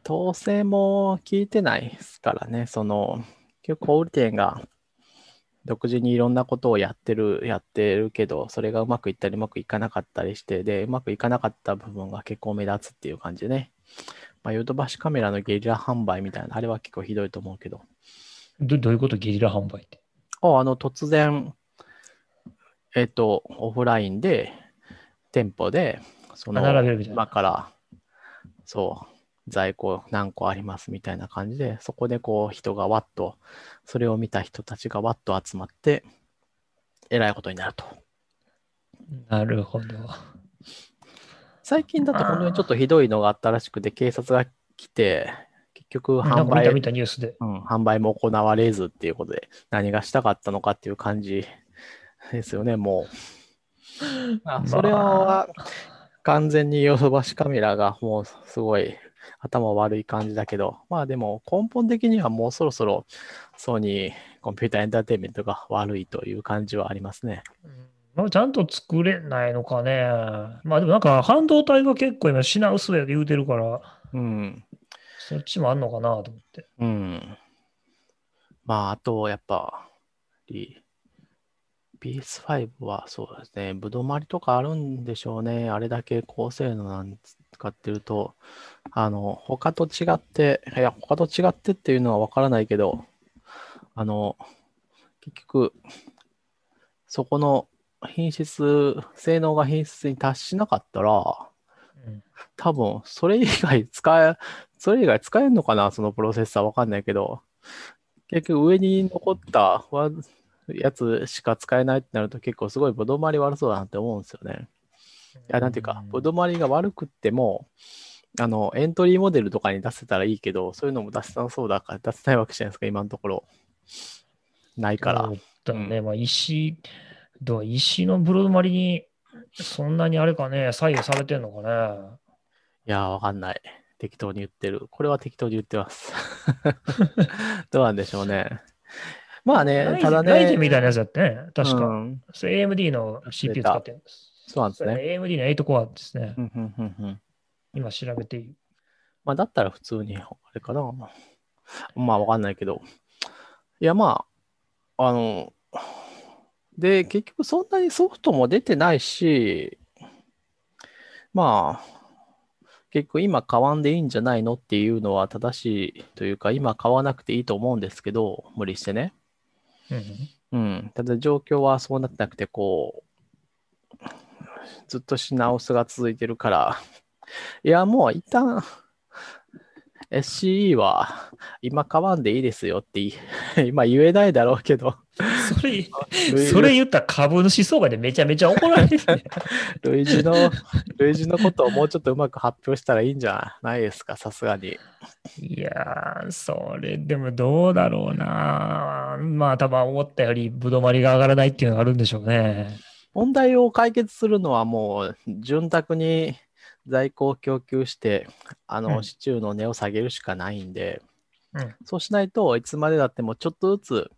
統制も効いてないですからね、その、結構小売店が独自にいろんなことをやってる、やってるけど、それがうまくいったりうまくいかなかったりして、で、うまくいかなかった部分が結構目立つっていう感じでね。まあ、ヨドバシカメラのゲリラ販売みたいな、あれは結構ひどいと思うけど。どどういうこと？ゲリラ販売って。ああの、突然、えっと、オフラインで、店舗で、その、あ並べるみたいな今から、そう、在庫何個ありますみたいな感じで、そこでこう人がわっと、それを見た人たちがわっと集まって、えらいことになると。なるほど。最近だと本当にちょっとひどいのがあったらしくて、警察が来て、結局販売見たニュースで。うん、販売も行われずっていうことで、何がしたかったのかっていう感じですよね、もう。まあ、それは完全にヨドバシカメラがもうすごい頭悪い感じだけど、まあでも根本的にはもうそろそろソニーコンピューターエンターテインメントが悪いという感じはありますね。うんまあ、ちゃんと作れないのかね。まあでもなんか半導体が結構今品薄やで言うてるから、うん。そっちもあんのかなと思って。うん。まあ、あと、やっぱり、PS5 はそうですね、ぶどまりとかあるんでしょうね。あれだけ高性能なん使ってると、あの、他と違って、いや、他と違ってっていうのはわからないけど、あの、結局、そこの品質、性能が品質に達しなかったら、うん多分、それ以外使え、[LAUGHS] それ以外使えんのかな、そのプロセッサーわかんないけど、結局上に残ったわやつしか使えないってなると結構すごいぶどまり悪そうだなって思うんですよね。いや、なんていうか、ぶどまりが悪くっても、あの、エントリーモデルとかに出せたらいいけど、そういうのも出せなそうだから出せないわけじゃないですか、今のところ。ないからだね。まあ石、どう石のブロードマリにそんなにあれかね、左右されてんのかね？いや、わかんない。適当に言ってる。これは適当に言ってます。[LAUGHS] どうなんでしょうね。まあね、ただね。ライゼンみたいなやつだってね、確か。うんそれ AMD の CPU 使ってるんです。そうなんですね。AMD の8コアですねう。んうんうんうん今調べている。まあ、だったら普通に、あれかな。まあ、わかんないけど。いや、まあ、あの、で、結局そんなにソフトも出てないし、まあ、結局今買わんでいいんじゃないのっていうのは正しいというか、今買わなくていいと思うんですけど、無理してね。うんうん。ただ状況はそうなってなくて、こう、ずっと品薄が続いてるから、いや、もう一旦、SCE は今買わんでいいですよって [LAUGHS] 今言えないだろうけど、それ、それ言ったら株主相場でめちゃめちゃ怒られる、ね。[LAUGHS] 類似の、類似のことをもうちょっとうまく発表したらいいんじゃないですか、さすがに。いやー、それでもどうだろうな。まあ多分思ったよりぶどまりが上がらないっていうのがあるんでしょうね。問題を解決するのはもう潤沢に在庫を供給して、あの、うんシチューの値を下げるしかないんで、うんそうしないといつまでだってもちょっとずつ、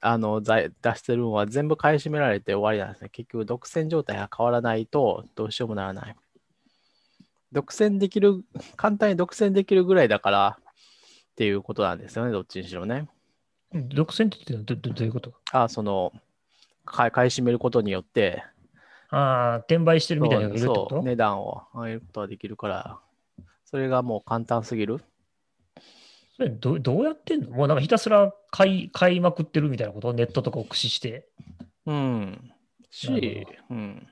あの、在出してる分は全部買い占められて終わりなんですね。結局、独占状態が変わらないとどうしようもならない。独占できる、簡単に独占できるぐらいだからっていうことなんですよね、どっちにしろね。独占ってどどういうこと？あその、買い買い占めることによって、ああ、転売してるみたいなのがいるってこと？値段を上げることができるから、それがもう簡単すぎる？それどどうやってんの？もうなんかひたすら買い買いまくってるみたいなこと？ネットとかを駆使して。うん。し、うん。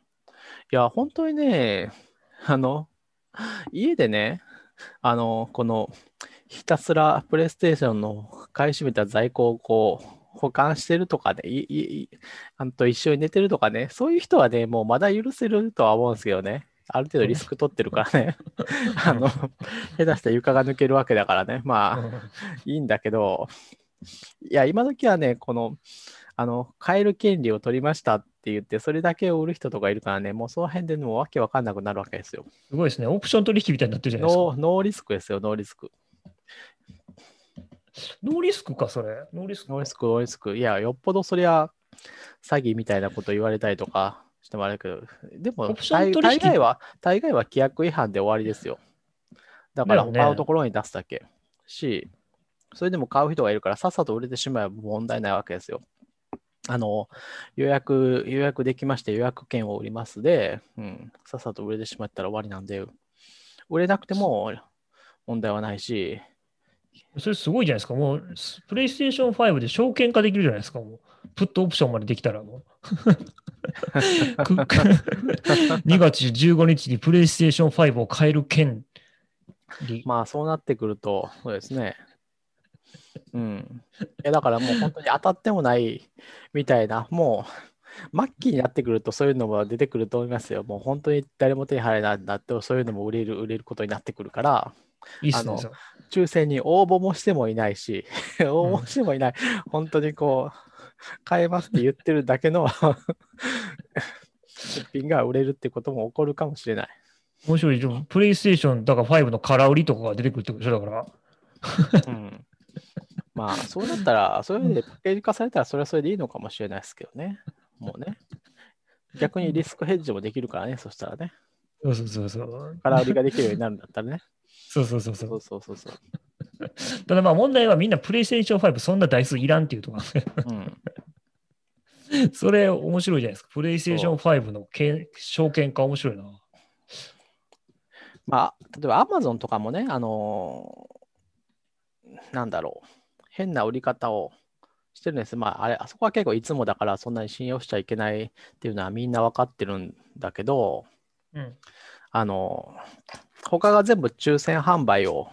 いや、本当にね、あの、家でね、あの、この、ひたすらプレイステーションの買い占めた在庫をこう、保管してるとかね、いいいあんと一緒に寝てるとかね、そういう人はね、もうまだ許せるとは思うんですけどね。ある程度リスク取ってるからね。あの、下手したら床が抜けるわけだからね。まあ、いいんだけど、いや、今時はね、この、あの、買える権利を取りましたって言って、それだけを売る人とかいるからね、もうその辺でもうわけわかんなくなるわけですよ。すごいですね。オプション取引みたいになってるじゃないですか。ノーノーリスクですよ、ノーリスク。ノーリスクか、それ。ノーリスク。ノーリスク、ノーリスク。いや、よっぽどそりゃ、詐欺みたいなこと言われたりとかしてもあれだけど、でも大、概は、大概は規約違反で終わりですよ。だから、他のところに出すだけ。し、それでも買う人がいるから、さっさと売れてしまえば問題ないわけですよ。あの、予約、予約できまして予約券を売りますで、うん、さっさと売れてしまったら終わりなんで、売れなくても問題はないし、それすごいじゃないですか。もう、プレイステーション5で証券化できるじゃないですか。もうプットオプションまでできたらもう。[LAUGHS] く2月15日にプレイステーション5を買える権利。まあそうなってくると、そうですね。うん。いやだからもう本当に当たってもないみたいな、もう末期になってくるとそういうのも出てくると思いますよ。もう本当に誰も手に入らないんだって、そういうのも売れる、売れることになってくるから、いいっすね。抽選に応募もしてもいないし、[LAUGHS] 応募してもいない、本当にこう、買えますって言ってるだけの出品が売れるってことも起こるかもしれない。面白い。でもプレイステーション、だから5の空売りとかが出てくるってことでしょだから。うんまあ、そうなったら、そういう意味でパッケージ化されたら、それはそれでいいのかもしれないですけどね。もうね。逆にリスクヘッジもできるからね、そしたらね。そうそうそうそう。空売りができるようになるんだったらね。[LAUGHS] そうそうそうそ。そううそうそうそう。ただまあ問題はみんなプレイステーション5そんな台数いらんっていうところ。うん、[LAUGHS] それ面白いじゃないですか。プレイステーション5のけ証券化面白いな。まあ、例えば Amazon とかもね、あのーなんだろう、変な売り方をしてるんです。まあ、あれ、あそこは結構いつもだからそんなに信用しちゃいけないっていうのはみんな分かってるんだけど、うん。あの、他が全部抽選販売を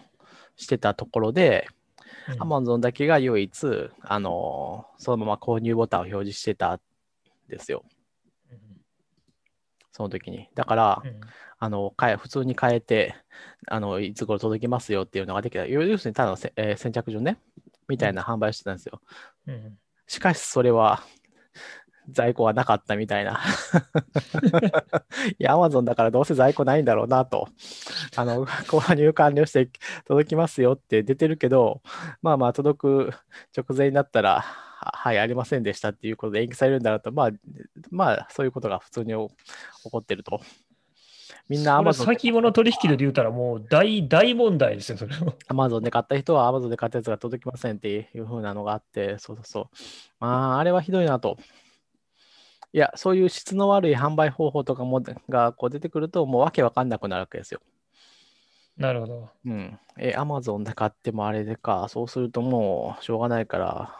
してたところで、うん Amazon だけが唯一、あの、そのまま購入ボタンを表示してたんですよ、その時に。だから、うんあの、普通に変えて、あの、いつ頃届きますよっていうのができた。要するにただのせ、えー先着順ね、みたいな販売をしてたんですよ。うんしかし、それは、在庫はなかったみたいな。[LAUGHS] いや、アマゾンだからどうせ在庫ないんだろうなと。あの、購入完了して届きますよって出てるけど、まあまあ届く直前になったら、ははい、ありませんでしたっていうことで延期されるんだろうと、まあ、まあ、そういうことが普通に起こってると。みんなアマゾン先物取引で言うたらもう大大問題ですよ、それは。アマゾンで買った人はアマゾンで買ったやつが届きませんっていう風なのがあって、そうそうそう。まあ、あれはひどいなと。いや、そういう質の悪い販売方法とかもがこう出てくると、もうわけわかんなくなるわけですよ。なるほど。うん。え、アマゾンで買ってもあれでか。そうするともうしょうがないから、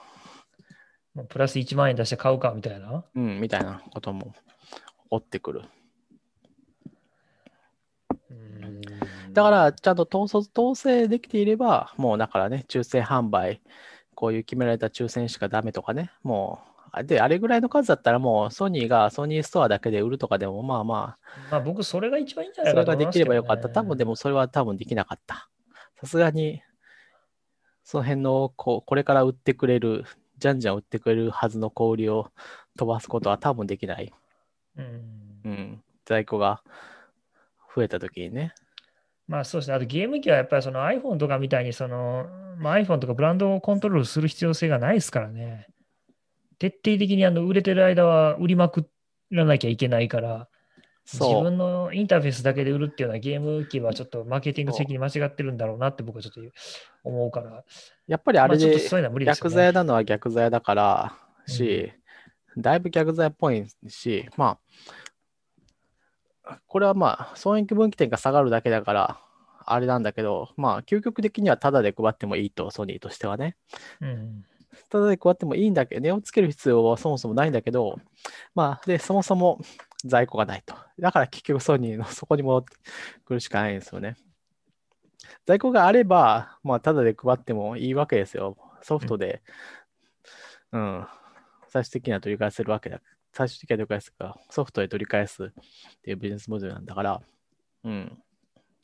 プラス1万円出して買うかみたいな。うん、みたいなことも起こってくる。うんだから、ちゃんと統率統制できていれば、もうだからね、抽選販売、こういう決められた抽選しかダメとかね、もう、で、あれぐらいの数だったら、もうソニーがソニーストアだけで売るとかでも、まあままあ僕、それが一番いいんじゃあ、ないかとそれができればよかった。多分でもそれは多分できなかった。さすがに、その辺のこう、これから売ってくれる、じゃんじゃん売ってくれるはずの小売りを飛ばすことは多分できない。うんうん。在庫が増えた時にね。まあそうですね。あとゲーム機はやっぱりその iPhone とかみたいにその、まあ、iPhone とかブランドをコントロールする必要性がないですからね。徹底的にあの売れてる間は売りまくらなきゃいけないから、自。分のインターフェースだけで売るっていうのはゲーム機はちょっとマーケティング的に間違ってるんだろうなって僕はちょっと思うから。やっぱりあれでまあちょっとそういうのは無理ですよね逆剤なのは逆剤だからし、だいぶ逆剤っぽいし、まあ、これはまあ、損益分岐点が下がるだけだから、あれなんだけど、まあ、究極的にはタダで配ってもいいと、ソニーとしてはね。うん。タダで配ってもいいんだけど、値をつける必要はそもそもないんだけど、まあ、で、そもそも在庫がないと。だから結局ソニーの [LAUGHS] そこに戻ってくるしかないんですよね。在庫があれば、まあ、タダで配ってもいいわけですよ。ソフトで、うん、最終的には取り返せるわけだ。最終的には取り返すか、ソフトで取り返すっていうビジネスモデルなんだから、うん。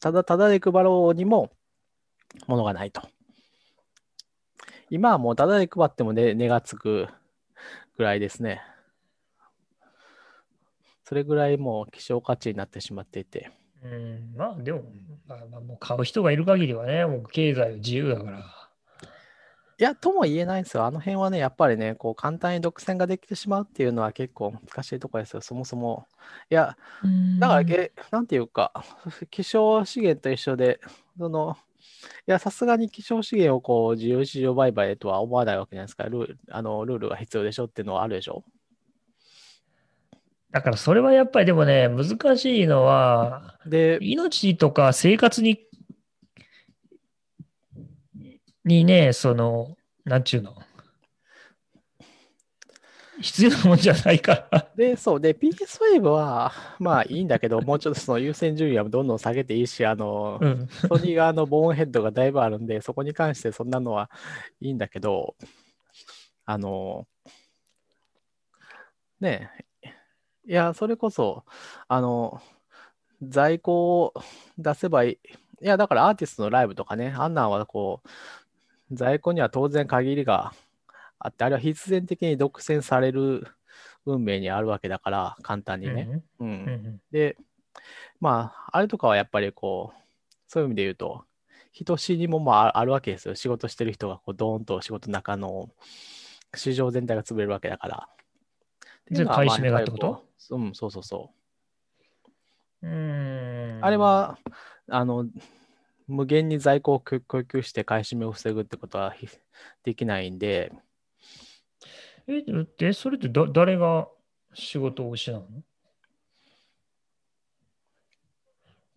ただ、ただで配ろうにも、ものがないと。今はもうただで配っても、ね、値がつくぐらいですね。それぐらいもう希少価値になってしまっていて。うん、まあでも、まあ、まあもう買う人がいる限りはね、もう経済は自由だから。いや、とも言えないんですよ。あの辺はね、やっぱりね、こう簡単に独占ができてしまうっていうのは結構難しいところですよ、そもそも。いや、だから、えなんていうか、希少資源と一緒で、その、いや、さすがに希少資源をこう自由市場売買とは思わないわけじゃないですか。ルールあのルールが必要でしょっていうのはあるでしょ？だからそれはやっぱりでもね、難しいのは、で、命とか生活に、にね、その、なんちゅうの、必要なもんじゃないから。で、そう。で、PS ウェーブは、まあいいんだけど、もうちょっとその優先順位はどんどん下げていいし、あの、うん。ソニー側のボーンヘッドがだいぶあるんで、そこに関してそんなのはいいんだけど、あの、ねえ、いや、それこそ、あの、在庫を出せばいい。いや、だからアーティストのライブとかね、あんなんはこう、在庫には当然限りがあって、あれは必然的に独占される運命にあるわけだから、簡単にね。うんうんうんで、まあ、あれとかはやっぱりこう、そういう意味で言うと、人死にもまああるわけですよ。仕事してる人がこうドーンと仕事の中の市場全体が潰れるわけだから。じゃあっていうのは買い占めがってこと？ううん、そうそうそう。うん。あれは、あの、無限に在庫を供供給して買い占めを防ぐってことはひできないんで、え、で、それってだ誰が仕事を失うの？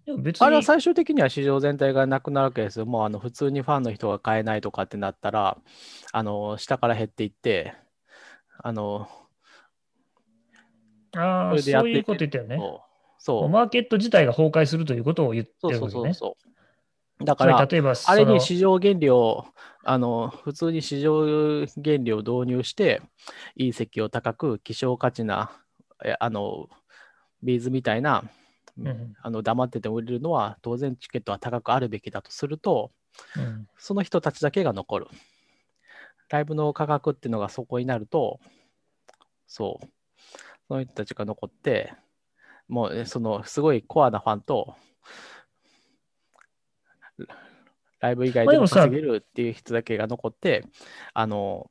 でも別にあれは最終的には市場全体がなくなるわけですよ。もうあの普通にファンの人が買えないとかってなったら、あの下から減っていって、あのああ、そういうこと言ったよね。そうマーケット自体が崩壊するということを言ってそうそうるわけね。そうそう。だつから、まり例えば、あれに市場原理を、あの普通に市場原理を導入して、いい席を高く、希少価値な、えあのビーズみたいな、うんあの黙ってても売れるのは、当然チケットは高くあるべきだとすると、うん。その人たちだけが残る。ライブの価格っていうのがそこになると、そう、その人たちが残って、もうえそのすごいコアなファンと、ライブ以外でも稼げるっていう人だけが残って、あの、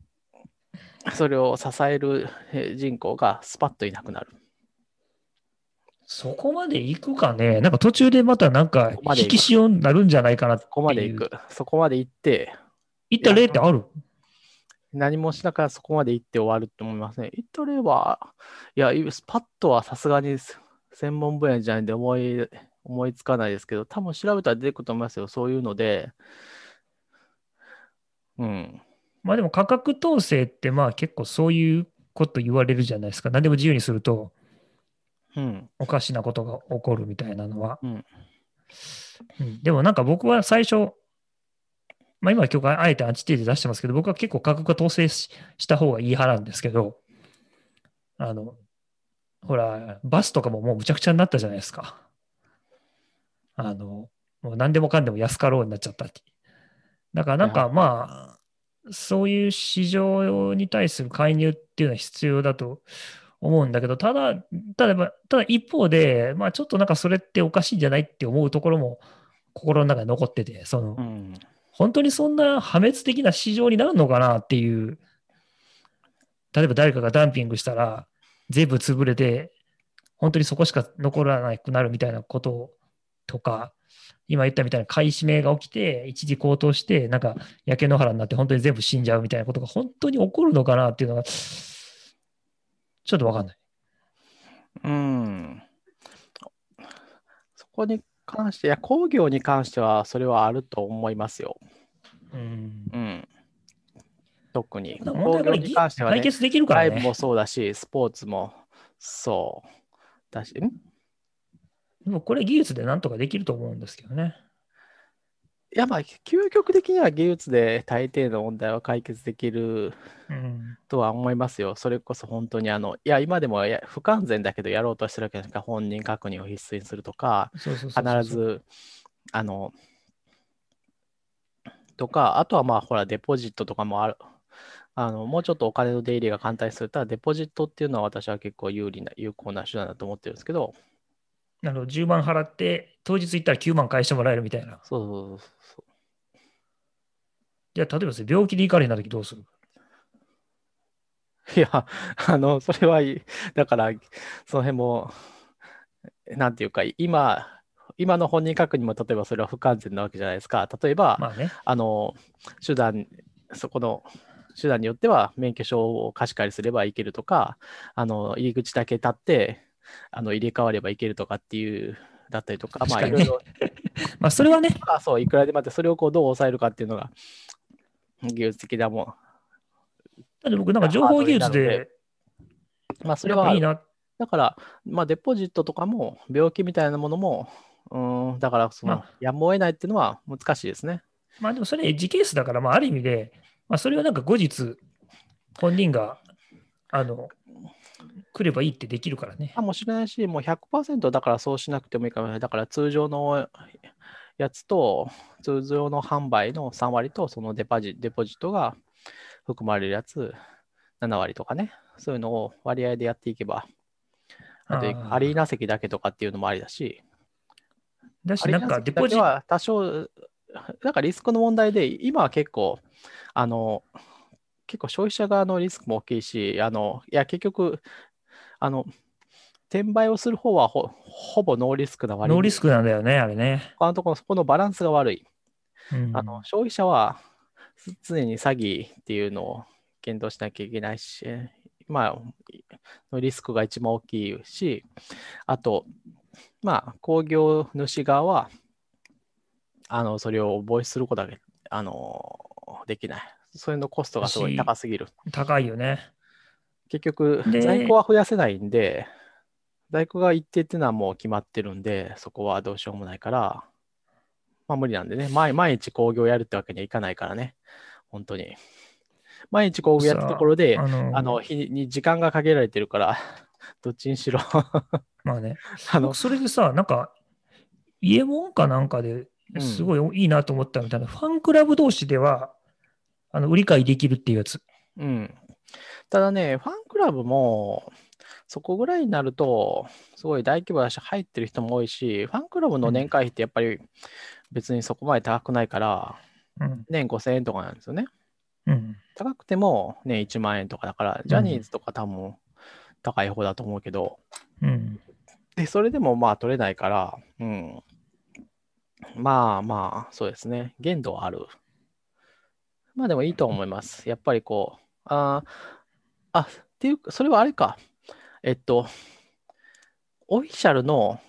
それを支えるえ人口がスパッといなくなる。そこまで行くかね。なんか途中でまたなんか引き潮になるんじゃないかな。そこまで行く。そこまで行って、行った例ってある？何もしながらそこまで行って終わると思いますね。行った例は、いや、スパッとはさすがに専門分野じゃないんで思い思いつかないですけど、多分調べたら出てくると思いますよ。そういうので。うん。まあでも価格統制ってまあ結構そういうこと言われるじゃないですか。何でも自由にするとうん。おかしなことが起こるみたいなのは。うんうん、でもなんか僕は最初、まあ今は今日あえてアンチテーゼ出してますけど、僕は結構価格が統制しした方がいい派なんですけど、あの、ほら、バスとかももうむちゃくちゃになったじゃないですか。あの、もう何でもかんでも安かろうになっちゃったって。だからなんかまあ、そういう市場に対する介入っていうのは必要だと思うんだけど、ただ、ただ、ただ一方で、まあちょっとなんかそれっておかしいんじゃないって思うところも心の中に残ってて、その、うん。本当にそんな破滅的な市場になるのかなっていう、例えば誰かがダンピングしたら、全部潰れて、本当にそこしか残らなくなるみたいなこととか、今言ったみたいな買い占めが起きて、一時高騰して、なんか焼け野原になって、本当に全部死んじゃうみたいなことが本当に起こるのかなっていうのが、ちょっとわかんない。うん。そこに関して、いや、工業に関しては、それはあると思いますよ。うん。うん。特に。工業に関してはね、解決できるからね。ライブもそうだし、スポーツもそうだし、ん？でもこれ技術でなんとかできると思うんですけどね。いや、まあ、究極的には技術で大抵の問題は解決できるうん。とは思いますよ。それこそ本当にあの、いや、今でもや不完全だけどやろうとしてるわけですから、本人確認を必須にするとか、必ず、あの、とか、あとはまあ、ほら、デポジットとかもある。あの、もうちょっとお金の出入りが簡単にすると、デポジットっていうのは私は結構有利な、有効な手段だと思ってるんですけど、なるほど、10万払って、当日行ったら9万返してもらえるみたいな。そうそうそうそう。じゃあ、例えば病気で行かれへんな時どうする？いや、あの、それはいい。だから、その辺も、なんていうか、今、今の本人確認も例えばそれは不完全なわけじゃないですか。例えば、まあね。あの、手段、そこの手段によっては免許証を貸し借りすればいけるとか、あの、入り口だけ立って、あの、入れ替わればいけるとかっていう、だったりとか、まあ、いろいろ、[LAUGHS] まあ、それはね、まあ、そう、いくらでもあって、それをこう、どう抑えるかっていうのが、技術的なもだって僕なんか情報技術で、ん。まあ、それはぱいいな。だから、まあ、デポジットとかも、病気みたいなものも、うん、だから、その、まやむを得ないっていうのは難しいですね。まあでもそれエッジケースだから、まあある意味で、まあそれはなんか後日、本人が、あの、来ればいいってできるからね。かもしれないし、もう100%だからそうしなくてもいいかもしれない。だから通常のやつと、通常の販売の3割と、そのデパジデポジットが含まれるやつ、7割とかね、そういうのを割合でやっていけば、あとアリーナ席だけとかっていうのもありだし、だし、なんかデポジット、は多少、なんかリスクの問題で、今は結構、あの、結構消費者側のリスクも大きいし、あの、いや、結局、あの、転売をする方はほほぼノーリスクな割にノーリスクなんだよね、あれね。他のところ、そこのバランスが悪い。うんあの消費者はす常に詐欺っていうのを検討しなきゃいけないし、まあ、のリスクが一番大きいし、あと、まあ、工業主側は、あの、それを防止することだけ、あの、できない。それのコストがすごい高すぎる。高いよね。結局、で在庫は増やせないんで、在庫が一定っていうのはもう決まってるんで、そこはどうしようもないから、まあ無理なんでね、毎毎日工業やるってわけにはいかないからね、本当に。毎日工業やったところで、あの、あの日に時間が限られてるから、[LAUGHS] どっちにしろまあね。[LAUGHS] あの僕、それでさ、なんか、家門かなんかでうんすごいいいなと思ったみたいな、ファンクラブ同士では、あの売り買いできるっていうやつ。うん。ただね、ファンクラブも、そこぐらいになると、すごい大規模だし、入ってる人も多いし、ファンクラブの年会費ってやっぱり別にそこまで高くないから、うん。年5000円とかなんですよね。うん。高くても年1万円とかだから、ジャニーズとか多分高い方だと思うけど、うん。で、それでもまあ取れないから、うん。まあまあ、そうですね。限度はある。まあでもいいと思います。やっぱりこう、あーあ、っていうか、それはあれか。えっと、オフィシャルの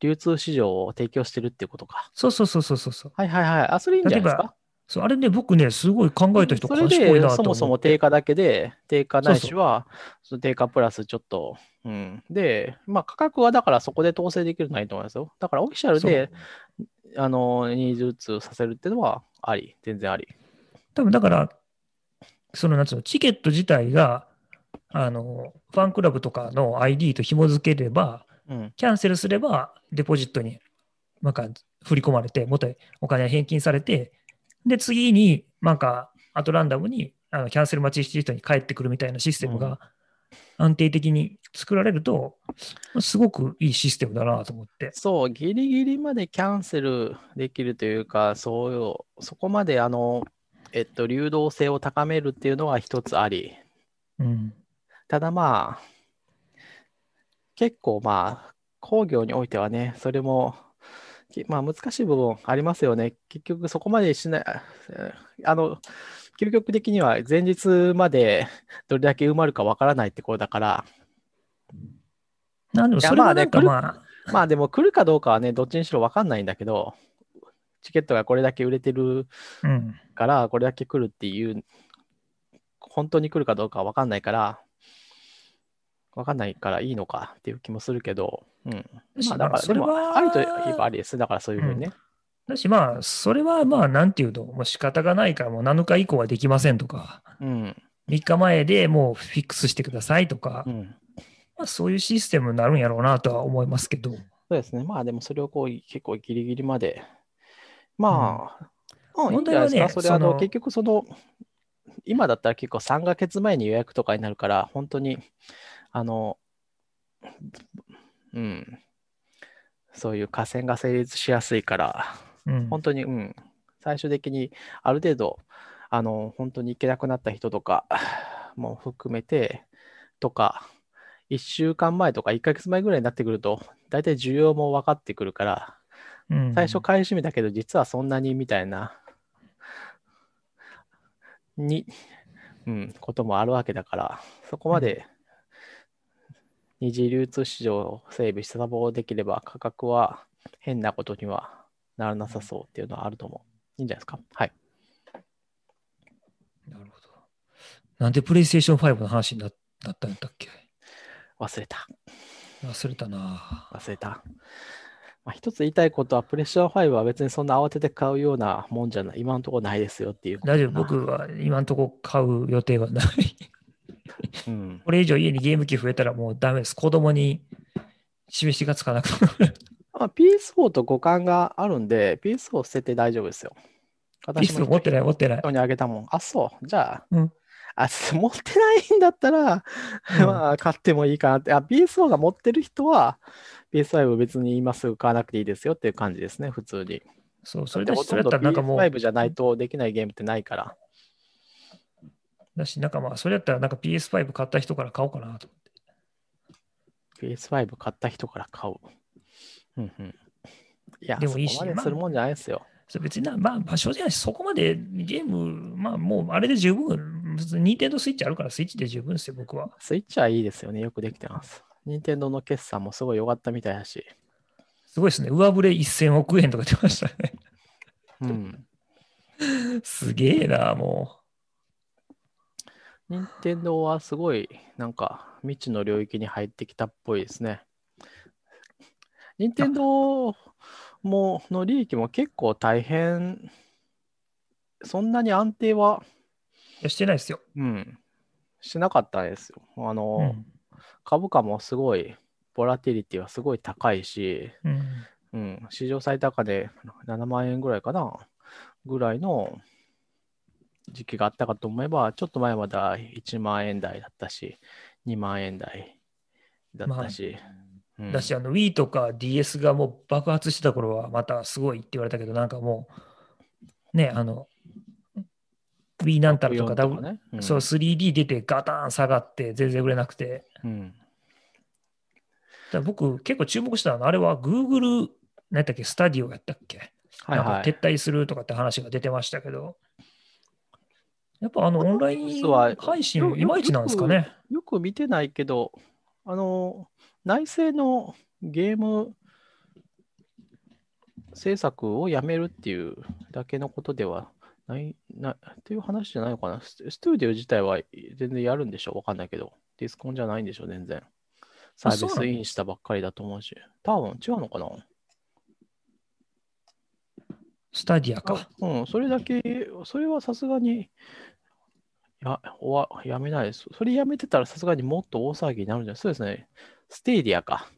流通市場を提供してるっていうことか。そうそうそうそうそう。はいはいはい。あ、それいいんじゃないですか？そうあれね、僕ね、すごい考えた人賢いでなと。そもそも定価だけで、定価ないそうしは、その定価プラスちょっと、うん。で、まあ価格はだからそこで統制できるのはいいと思いますよ。だからオフィシャルで、あの、ニーズ通させるっていうのはあり、全然あり。多分だから、そのなんつうの、チケット自体が、あの、ファンクラブとかの ID と紐付ければ、うん。キャンセルすれば、デポジットに、なんか、振り込まれて、元へお金が返金されて、で、次に、なんか、あとランダムに、あのキャンセル待ちしてる人に帰ってくるみたいなシステムうんが安定的に作られると、すごくいいシステムだなと思って。そう、ギリギリまでキャンセルできるというか、そうよ、そこまであの、えっと、流動性を高めるっていうのは一つあり。うん。ただまあ、結構まあ、工業においてはね、それも、きまあ難しい部分ありますよね。結局そこまでしない、えあの、究極的には前日までどれだけ埋まるかわからないってことだから、なんでもそれはなんかまあまあ、まあでも来るかどうかはね、どっちにしろわかんないんだけど、チケットがこれだけ売れてるうん。から、これだけ来るっていう、本当に来るかどうかはわかんないから、わかんないからいいのかっていう気もするけど、うん。まあだから、でも、ありといえばありです。だからそういうふうにね。だしまあ、それはまあ、なんていうの、もう仕方がないから、もう7日以降はできませんとか、うん。3日前でもうフィックスしてくださいとか、うん。まあ、そういうシステムになるんやろうなとは思いますけど。そうですね。まあでもそれをこう結構ギリギリまで。まあ、うん、いいんじゃないですか。それあの結局その、今だったら結構3ヶ月前に予約とかになるから、本当に、あの、うん、そういう河川が成立しやすいから、うん、本当に、うん、最終的にある程度、あの、本当に行けなくなった人とかも含めて、とか、1週間前とか1ヶ月前ぐらいになってくると、大体需要も分かってくるから、うん最初買い占めたけど、実はそんなにみたいな、に、うん、こともあるわけだから、そこまで二次流通市場を整備してサポできれば、価格は変なことにはならなさそうっていうのはあると思う。いいんじゃないですか？はい。なるほど。なんでプレイステーション5の話にななったんだっけ？忘れた。忘れたな。忘れた。まあ、一つ言いたいことは、プレッシャー5は別にそんな慌てて買うようなもんじゃない。今のところないですよっていう大丈夫。僕は今んとこ買う予定はない。うん。これ以上家にゲーム機増えたらもうダメです。子供に示しがつかなくなる。ま [LAUGHS] あ、PS4 と互換があるんで、PS4 を捨てて大丈夫ですよ。ピストル持ってない、持ってない。人にあげたもん。あ、そう。じゃあ、うんあ、す [LAUGHS] 持ってないんだったら、うんまあ、買ってもいいかなって。あ、PS4 が持ってる人は、PS5 別に今すぐ買わなくていいですよっていう感じですね、普通に。そう、それだし、それやったらなんかもう、PS5 じゃないとできないゲームってないから。だし、なんかまあ、それやったらなんか PS5 買った人から買おうかなと。PS5 買った人から買う。うんうん。いや、でもいいしそこまでするもんじゃないですよ。それ別にな、まあ、まあ、正直そこまでゲーム、まあもうあれで十分、別に Nintendo Switch あるからスイッチで十分ですよ、僕は。スイッチはいいですよね。よくできてます。任天堂の決算もすごい良かったみたいだし。すごいですね。上振れ1000億円とか出ましたね。うん。すげえな、も任天堂はすごい、なんか、未知の領域に入ってきたっぽいですね。任天堂もの利益も結構大変、そんなに安定は、や、してないですよ。うん、してなかったですよ。あの、うん。株価もすごい、ボラティリティはすごい高いし、うん。うん、史上最高値7万円ぐらいかな、ぐらいの時期があったかと思えば、ちょっと前までは1万円台だったし、2万円台だったし。うんだし、あの Wii とか DS がもう爆発してた頃はまたすごいって言われたけど、なんかもう、ね、あの、Wii なんたらとか、64 W ね。うんそう 3D 出てガタン下がって全然売れなくて、うんだ僕結構注目したのは、あれは Google、何やっけ、スタディオやったっけ、はいはい。なんか撤退するとかって話が出てましたけど、やっぱあのオンラインは配信よいまいちなんですかね？よく見てないけど、あの、内製のゲーム制作をやめるっていうだけのことではない、な、っていう話じゃないのかな。スストゥディオ自体は全然やるんでしょわかんないけど。ディスコンじゃないんでしょ全然。サービスインしたばっかりだと思うし。多分違うのかなスタディアか。うん、それだけ、それはさすがに、や、おわ、やめないです。それやめてたらさすがにもっと大騒ぎになるんじゃないそうですね。ステーディアか。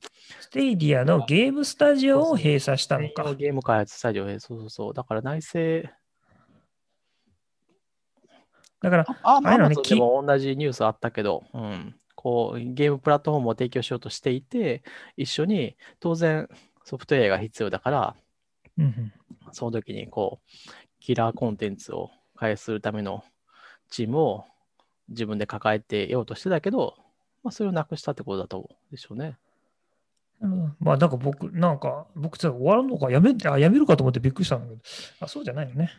ステイディアのゲームスタジオを閉鎖したのか。ゲーム開発スタジオへ、そうそうそう。だから内製、だから、あ、あれなのねも同じニュースあったけど、うん、こう、ゲームプラットフォームを提供しようとしていて、一緒に当然ソフトウェアが必要だから、うんうんその時にこう、キラーコンテンツを開発するためのチームを自分で抱えてようとしてたけど、まあ、それをなくしたってことだとでしょうね。うんまあなんか僕、なんか僕さ、終わるのかやめあやめるかと思ってびっくりしたんだけど、あそうじゃないよね。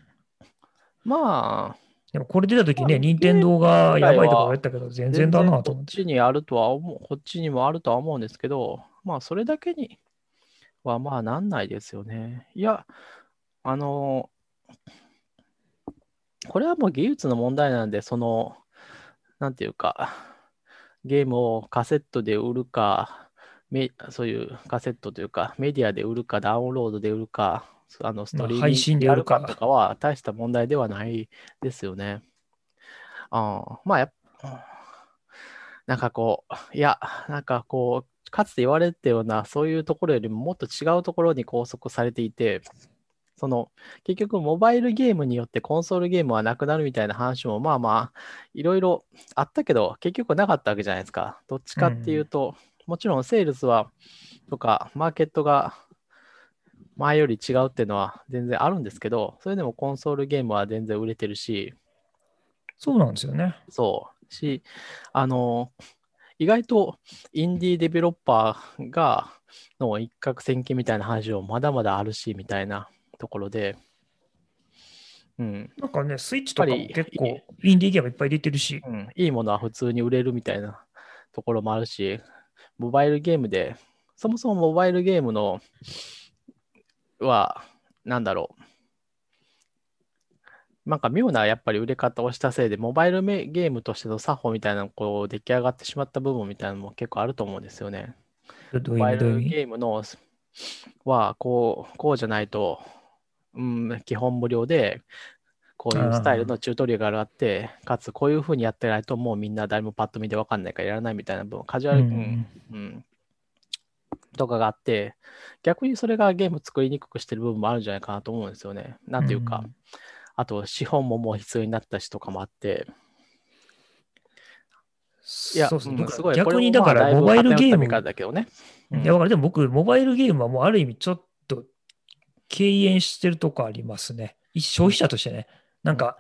まあ、でもこれ出た時ね、まあ任天堂がやばいとか言ったけど、全然だなと思っ。こってちにあるとは思う、こっちにもあるとは思うんですけど、まあ、それだけにはまあなんないですよね。いや、あの、これはもう技術の問題なんで、その、なんていうか、ゲームをカセットで売るか、めそういうカセットというか、メディアで売るか、ダウンロードで売るか、あのストリーミング配信で売るかやとかは大した問題ではないですよね。ああまあやっなんかこう、いや、なんかこう、かつて言われてたような、そういうところよりももっと違うところに拘束されていて、その、結局、モバイルゲームによってコンソールゲームはなくなるみたいな話も、まあまあ、いろいろあったけど、結局なかったわけじゃないですか。どっちかっていうと、もちろんセールスは、とか、マーケットが前より違うっていうのは全然あるんですけど、それでもコンソールゲームは全然売れてるし、そうなんですよね。そう。し、あの、意外とインディーデベロッパーが、の一攫千金みたいな話もまだまだあるし、みたいなところで、うん、なんかね、スイッチとかも結構インディーゲームいっぱい出てるし、うん、いいものは普通に売れるみたいなところもあるし、モバイルゲームで、そもそもモバイルゲームのは、なんだろう。なんか妙なやっぱり売れ方をしたせいで、モバイルメゲームとしての作法みたいなのこう出来上がってしまった部分みたいなのも結構あると思うんですよね。モバイルゲームのはこうこうじゃないと、うん、基本無料でこういうスタイルのチュートリアルがあって、かつこういうふうにやってないともうみんな誰もパッと見で分かんないからやらないみたいな部分、カジュアル、ううんんうんとかがあって、逆にそれがゲーム作りにくくしてる部分もあるんじゃないかなと思うんですよね。なんていうか、うんあと資本ももう必要になったしとかもあって、いや、そうそうすごい、逆にだからモバイルゲームだけどね。うんいや、だからでも僕、モバイルゲームはもうある意味ちょっと敬遠してるとこありますね。一消費者としてね。なんか、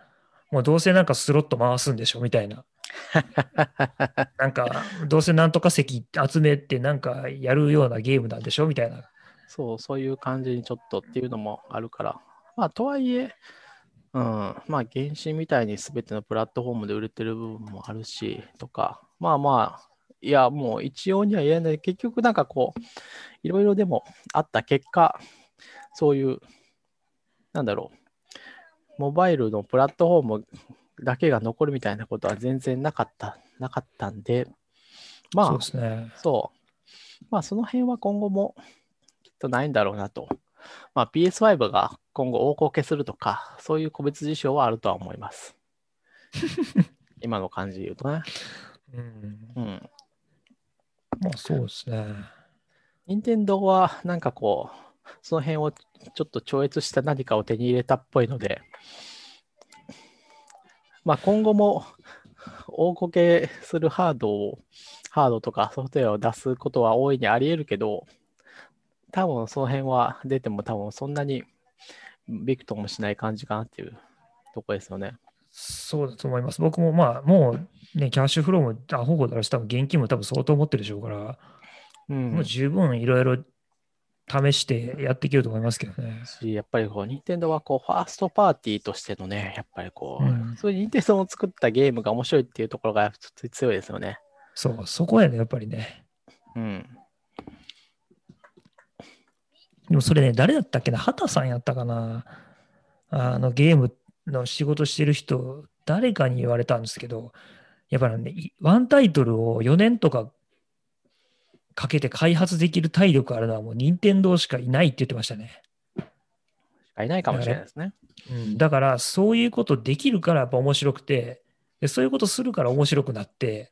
もうどうせなんかスロット回すんでしょみたいな。[LAUGHS] なんか、どうせなんとか席集めてなんかやるようなゲームなんでしょみたいな。そう、そういう感じにちょっとっていうのもあるから。まあ、とはいえ、うん、まあ、原神みたいに全てのプラットフォームで売れてる部分もあるし、とか、まあまあ、いや、もう一応には言えない。結局、なんかこう、いろいろでもあった結果、そういう、なんだろう、モバイルのプラットフォームだけが残るみたいなことは全然なかった、なかったんで、まあ、そうですね。そう。まあ、その辺は今後もきっとないんだろうなと。まあ、PS5 が今後大こけするとか、そういう個別事象はあるとは思います。[LAUGHS] 今の感じで言うとね。うん。うん。まあそうですね。任天堂はなんかこう、その辺をちょっと超越した何かを手に入れたっぽいので、まあ今後も大こけするハードを、ハードとかソフトウェアを出すことは大いにあり得るけど、多分その辺は出ても多分そんなにビクともしない感じかなっていうとこですよね。そうだと思います。僕もまあ、もうね、キャッシュフローもアホだし、多分現金も多分相当持ってるでしょうから、うん。もう十分いろいろ試してやっていけると思いますけどね。し、やっぱりこう、任天堂はこう、ファーストパーティーとしてのね、やっぱりこう、うんそういう任天堂の作ったゲームが面白いっていうところが強いですよね。そう、そこやね、やっぱりね。うん。でもそれね、誰だったっけな、畑さんやったかな？あのゲームの仕事してる人、誰かに言われたんですけど、やっぱりね、いワンタイトルを4年とかかけて開発できる体力あるのはもう任天堂しかいないって言ってましたね。しかいないかもしれないですね。うん、だから、そういうことできるからやっぱ面白くて、でそういうことするから面白くなって、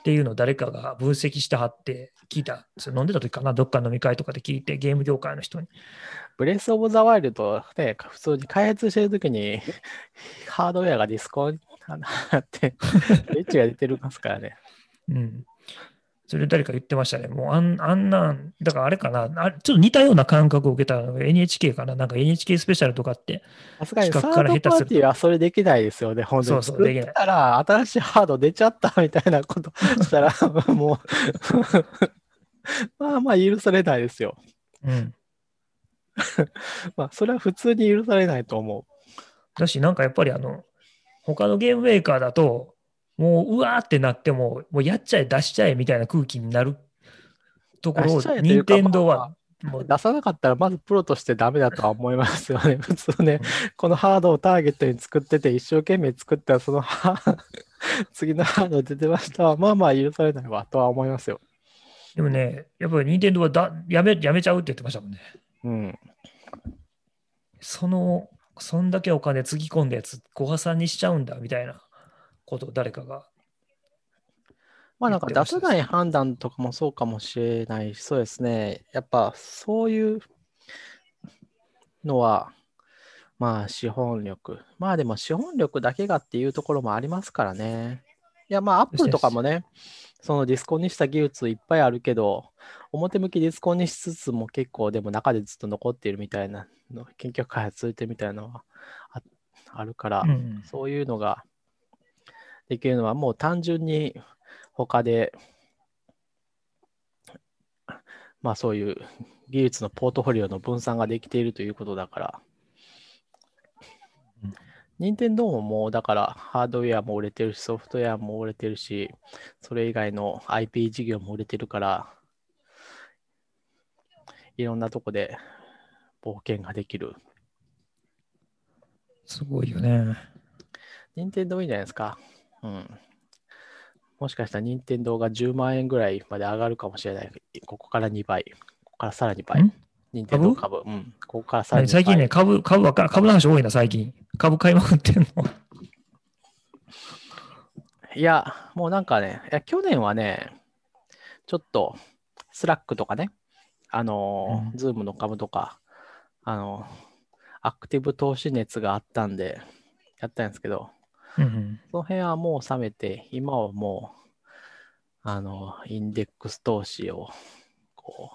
っていうのを誰かが分析してはって聞いた。それ飲んでた時かな、どっか飲み会とかで聞いて、ゲーム業界の人に。ブレス・オブ・ザ・ワイルドね、普通に開発してるときに、ハードウェアがディスコにあって、[LAUGHS] エッジが出てるますからね。うん。それ誰か言ってましたね。もうあんあんなん、だからあれかな、あちょっと似たような感覚を受けたのが NHK かな、なんか NHK スペシャルとかって、さすがにサードパ下手するとーティーはそれできないですよね、本当に。そうそうできないたら新しいハード出ちゃったみたいなこと [LAUGHS] したら、[LAUGHS] もう、[LAUGHS] まあまあ許されないですよ。うん。まあ、それは普通に許されないと思だし、なんかやっぱりあの、他のゲームメーカーだと、もううわーってなっても、もうやっちゃえ、出しちゃえみたいな空気になるところを任か天堂はもう。う出さなかったら、まずプロとしてダメだとは思いますよね。[LAUGHS] 普通ね、このハードをターゲットに作ってて、一生懸命作ったら、そのハ [LAUGHS] 次のハード出てましたわ。まあまあ許されないわとは思いますよ。でもね、やっぱり任天堂はだやめやめちゃうって言ってましたもんね。うん。その、そんだけお金つぎ込んだやつ、ご破産にしちゃうんだみたいなことを誰かが。まあなんか出せない判断とかもそうかもしれないし、そうですね。やっぱそういうのは、まあ資本力。まあでも資本力だけがっていうところもありますからね。いやまあアップルとかもね、そのディスコンにした技術いっぱいあるけど、表向きディスコンにしつつも結構でも中でずっと残っているみたいなの、研究開発続いてるみたいなのはああるから、うんそういうのができるのはもう単純に他で、まあそういう技術のポートフォリオの分散ができているということだからうん、任天堂ももうだからハードウェアも売れてるし、ソフトウェアも売れてるし、それ以外の IP 事業も売れてるから、いろんなとこで冒険ができる。すごいよね。任天堂いいんじゃないですか？うん。もしかしたら任天堂が10万円ぐらいまで上がるかもしれない。ここから2倍。ここからさらに倍ん？任天堂株？うん。ここからさらに2倍。最近ね、株、株ばっかり、株の話多いな、最近。株買いまくってんの。[LAUGHS] いや、もうなんかね、いや去年はね、ちょっと、スラックとかね、あのー、ズームの株とか、あのーアクティブ投資熱があったんで、やったんですけど、うんその辺はもう冷めて、今はもう、あの、インデックス投資を、こ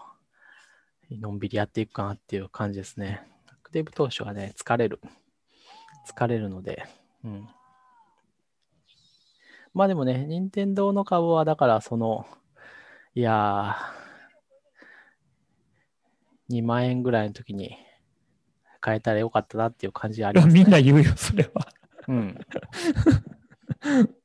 う、のんびりやっていくかなっていう感じですね。アクティブ投資はね、疲れる。疲れるので、うん。まあでもね、任天堂の株は、だからその、いやー、2万円ぐらいの時に買えたらよかったなっていう感じあります、ね。[LAUGHS] みんな言うよ、それは。うん。[LAUGHS]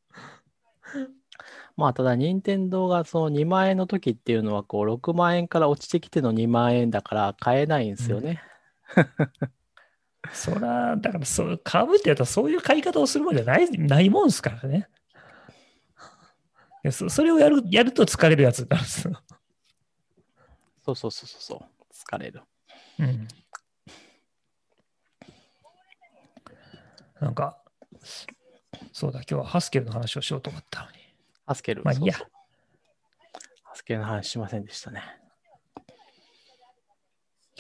まあ、ただ、任天堂がその2万円の時っていうのは、こう、6万円から落ちてきての2万円だから買えないんですよね。[LAUGHS] そら、だからそう、株ってやったらそういう買い方をするもんじゃないないもんですからね。そそれをやるやると疲れるやつになるんですよ。そうそうそうそうそう。疲れる。うん。なんか、そうだ、今日はハスケルの話をしようと思ったのに。ハスケル。まあいいやそうそうハスケルの話しませんでしたね。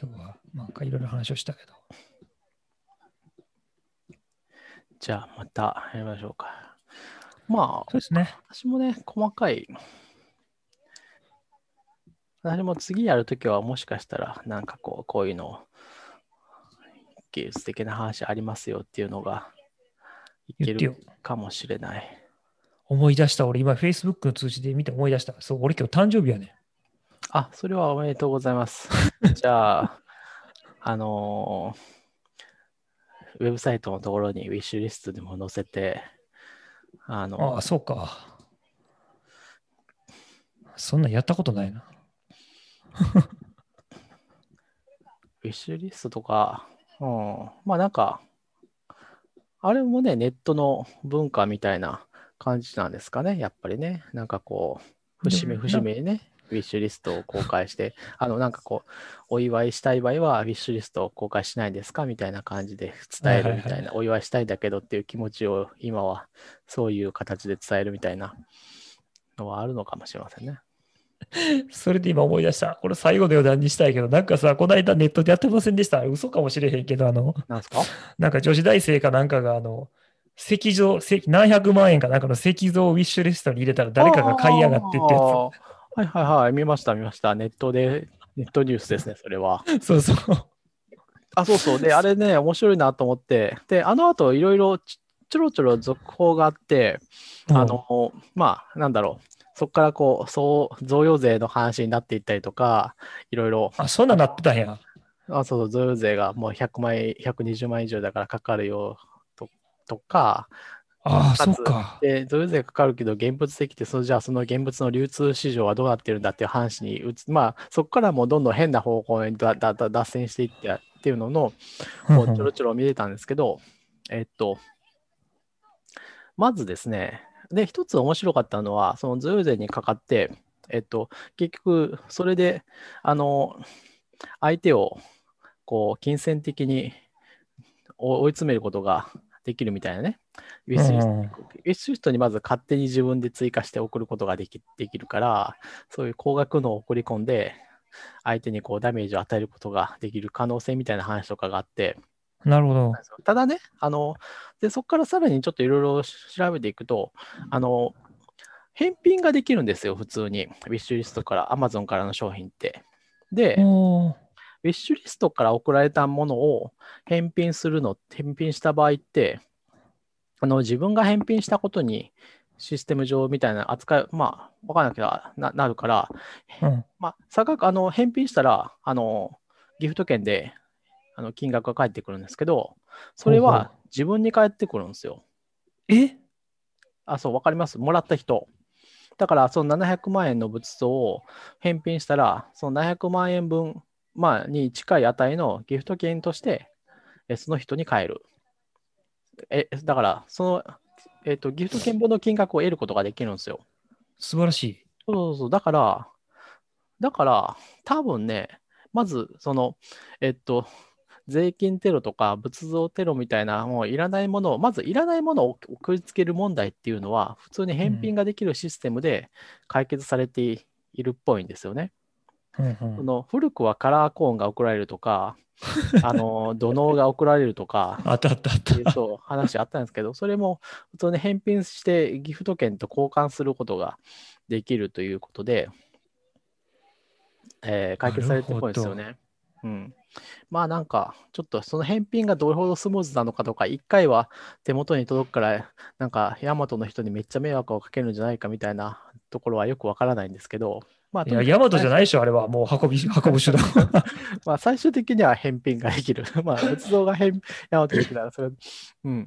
今日はなんかいろいろ話をしたけど。じゃあ、またやりましょうか。まあ、そうですね。私もね、細かい。私も次やるときはもしかしたら、なんかこう、こういうの、技術的な話ありますよっていうのがいけ言ってよる。かもしれない。思い出した。俺今 Facebook の通知で見て思い出した。そう、俺今日誕生日やね。あ、それはおめでとうございます。[LAUGHS] じゃあ、あのーウェブサイトのところにウィッシュリストでも載せて、あの、ああ、そうか。そんなんやったことないな。[LAUGHS] ウィッシュリストとか、うん、まあなんか、あれもね、ネットの文化みたいな感じなんですかね、やっぱりね。なんかこう、節目節目にね、ウィッシュリストを公開して、あの、なんかこう、お祝いしたい場合は、ウィッシュリストを公開しないですかみたいな感じで伝えるみたいな、お祝いしたいだけどっていう気持ちを今はそういう形で伝えるみたいなのはあるのかもしれませんね。[LAUGHS] それで今思い出した。これ最後の余談にしたいけど、なんかさ、この間ネットでやってませんでした？嘘かもしれへんけど、あの、なんですか？なんか女子大生かなんかが、あの、石像、石何百万円かなんかの石像をウィッシュリストに入れたら誰かが買いやがってってやあーはいはいはい、見ました見ました。ネットで、ネットニュースですね、それは。つ。そうそう。あ、そうそう。で、あれね、面白いなと思って、で、あの後、いろいろちちょろちょろ続報があって、あの、まあ、なんだろう。そこからこう、そう、贈与税の話になっていったりとか、いろいろ、あ、そんなんなってたんや。あ、そうそう、贈与税がもう100万円、120万円以上だからかかるよととか、ああ、そっか。で、贈与税かかるけど、現物的って、そのじゃあその現物の流通市場はどうなってるんだっていう話に移まあ、そこからもうどんどん変な方向にだだだ脱線していってっていうのの、こうちょろちょろ見てたんですけど、えっと、まずですね、で、一つ面白かったのは、その贈与税にかかって、えっと、結局、それで、あの、相手を、こう、金銭的に追追い詰めることができるみたいなね。ウィスシュリストにまず勝手に自分で追加して送ることができできるから、そういう高額のを送り込んで、相手にこうダメージを与えることができる可能性みたいな話とかがあって、なるほど。ただね、あの、で、そこからさらにちょっといろいろ調べていくと、あの、返品ができるんですよ、普通に。ウィッシュリストから、Amazon からの商品って。で、ウィッシュリストから送られたものを返品するの、返品した場合って、あの自分が返品したことにシステム上みたいな扱い、まあ、わからなきゃななるから、うん。まあ、差額、あの、返品したら、あの、ギフト券で、あの、金額が返ってくるんですけど、それは自分に返ってくるんですよ。え？あ、そう、わかります。もらった人。だから、その700万円の仏像を返品したら、その700万円分、まあ、に近い値のギフト券として、えその人に返る。え、だから、その、えっと、ギフト券分の金額を得ることができるんですよ。素晴らしい。そうそうそう。だから、だから、多分ね、まず、その、えっと、税金テロとか仏像テロみたいな、もういらないものを、まずいらないものを送りつける問題っていうのは、普通に返品ができるシステムで解決されているっぽいんですよね。うんうんその古くはカラーコーンが送られるとか、あの [LAUGHS] 土のうが送られるとか、あったあったあっっていうそう話あったんですけど、それも普通に返品してギフト券と交換することができるということで、えー解決されてるっぽいですよね。うん、まあなんか、ちょっとその返品がどれほどスムーズなのかとか、1回は手元に届くから、なんかヤマトの人にめっちゃ迷惑をかけるんじゃないかみたいなところはよくわからないんですけど、まあ、た。いや、ヤマトじゃいないでしょ、あれは。もう運び、[LAUGHS] 運ぶ手段。[LAUGHS] まあ、最終的には返品ができる。[LAUGHS] まあ、仏像が返ヤマトできたら、それ、うん。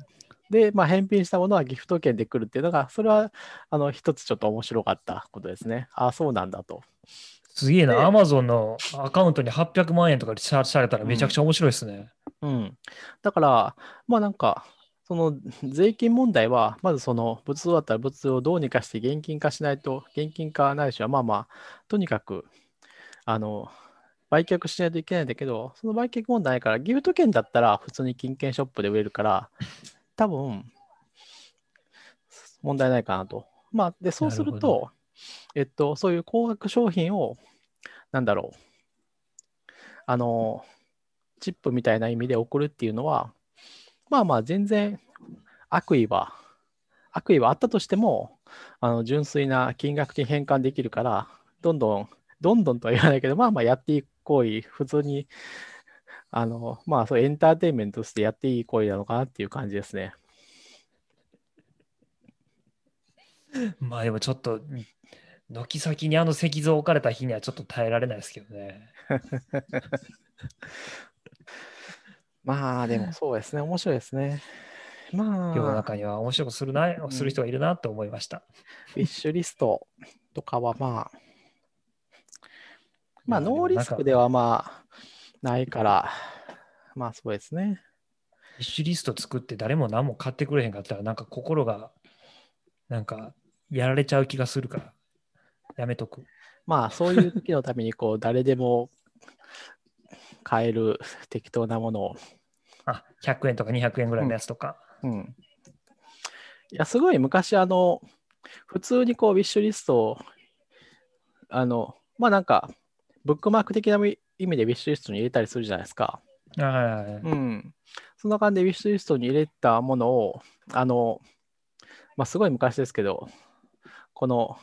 で、まあ、返品したものはギフト券で来るっていうのが、それは、あの、一つちょっと面白かったことですね。ああ、そうなんだと。すげえな、でアマゾンのアカウントに800万円とかチャージされたらめちゃくちゃ面白いですね。うん。だから、まあ、なんか、その税金問題は、まずその仏像だったら仏像をどうにかして現金化しないと、現金化ないしは、まあまあ、とにかく、あの、売却しないといけないんだけど、その売却問題ないから、ギフト券だったら普通に金券ショップで売れるから、多分、問題ないかなと。まあ、で、そうすると、えっと、そういう高額商品を、なんだろう、あの、チップみたいな意味で送るっていうのは、まあまあ全然悪意は、悪意はあったとしても、あの純粋な金額に変換できるから、どんどん、どんどんとは言わないけど、まあまあやっていく行為、普通に、あの、まあそうエンターテインメントとしてやっていい行為なのかなっていう感じですね。まあでもちょっと、軒先にあの石像置かれた日にはちょっと耐えられないですけどね。[LAUGHS] まあでもそうですね、面白いですね。まあ、世の中には面白くするな、する人がいるなと思いました。ウィッシュリストとかはまあ、まあノーリスクではまあないから、まあそうですね。ィッシュリスト作って誰も何も買ってくれへんかったら、なんか心が、なんか、やられちゃう気がするから、やめとく。まあ、そういう時のために、こう、[LAUGHS] 誰でも買える適当なものを。あ、100円とか200円ぐらいのやつとか。うん。いや、すごい昔、あの、普通にこう、ウィッシュリストを、あの、まあなんか、ブックマーク的な意味でウィッシュリストに入れたりするじゃないですか。はいはいはい。うん。そんな感じでウィッシュリストに入れたものを、あの、まあ、すごい昔ですけど、この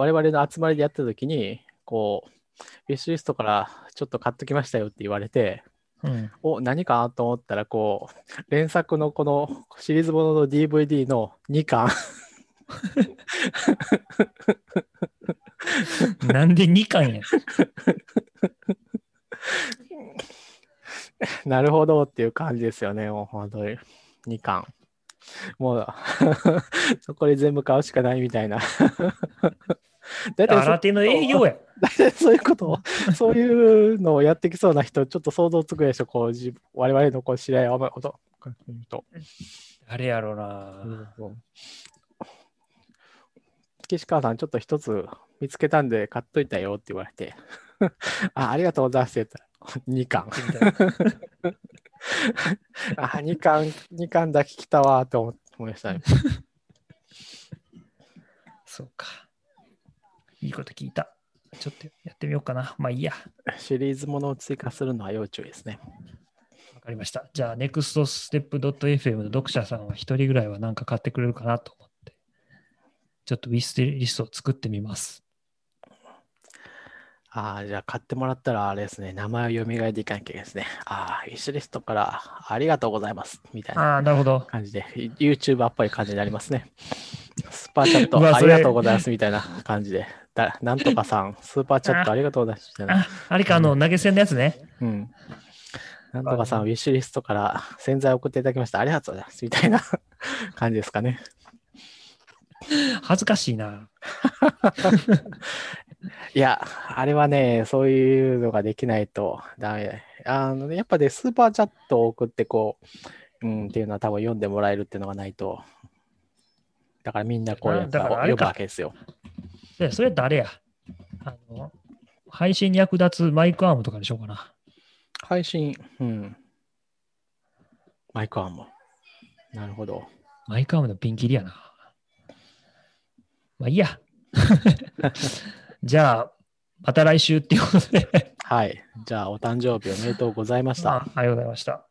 我々の集まりでやってた時に、こう、ウィッシュリストからちょっと買っときましたよって言われて、うん、お、何かなと思ったら、こう、連作のこのシリーズものの DVD の2巻 [LAUGHS] なんで2巻やなるほどっていう感じですよね、もう本当に。2巻。もう、[LAUGHS] これ全部買うしかないみたいな。大体そ新手の営業や。[LAUGHS] 大体そういうことを、そういうのをやってきそうな人、ちょっと想像つくでしょ、こう自我々のこう知り合いは、あんまりこと。と誰やろうな。岸川さん、ちょっと一つ見つけたんで買っといたよって言われて、[LAUGHS] あありがとうございますって言ったら、[LAUGHS] 2巻。あ、2巻、2巻だけ来たわと思いましたね。そうか。いいこと聞いた。ちょっとやってみようかな。まあいいや。シリーズものを追加するのは要注意ですね。わかりました。じゃあ、nextstep.fm の読者さんは一人ぐらいは何か買ってくれるかなと思って、ちょっとウィッシュリストを作ってみます。ああ、じゃあ買ってもらったらあれですね、名前を読み替えていかなきゃいけないですね。ああ、ウィッシュリストからありがとうございます。みたいなああ、なるほど。感じで、YouTuber っぽい感じになりますね。スーパーチャットありがとうございますみたいな感じで、だなんとかさん、[LAUGHS] スーパーチャットありがとうございますみた。あ、あれか、あの、投げ銭のやつね。うん。なんとかさん、ウィッシュリストから洗剤を送っていただきました。ありがとうございます。みたいな [LAUGHS] 感じですかね。恥ずかしいな。[LAUGHS] いや、あれはね、そういうのができないとダメ。あのね、やっぱね、スーパーチャットを送ってこう、うん、っていうのは多分読んでもらえるっていうのがないと。だからみんなこうやっぱ読むわけですよ。でそれ誰や？あの、配信に役立つマイクアームとかでしょうかな。配信、うん。マイクアーム。なるほど。マイクアームのピンキリやな。まあいいや。[LAUGHS] じゃあ、また来週っていうことではい。じゃあ、お誕生日おめでとうございました。あありがとうございました。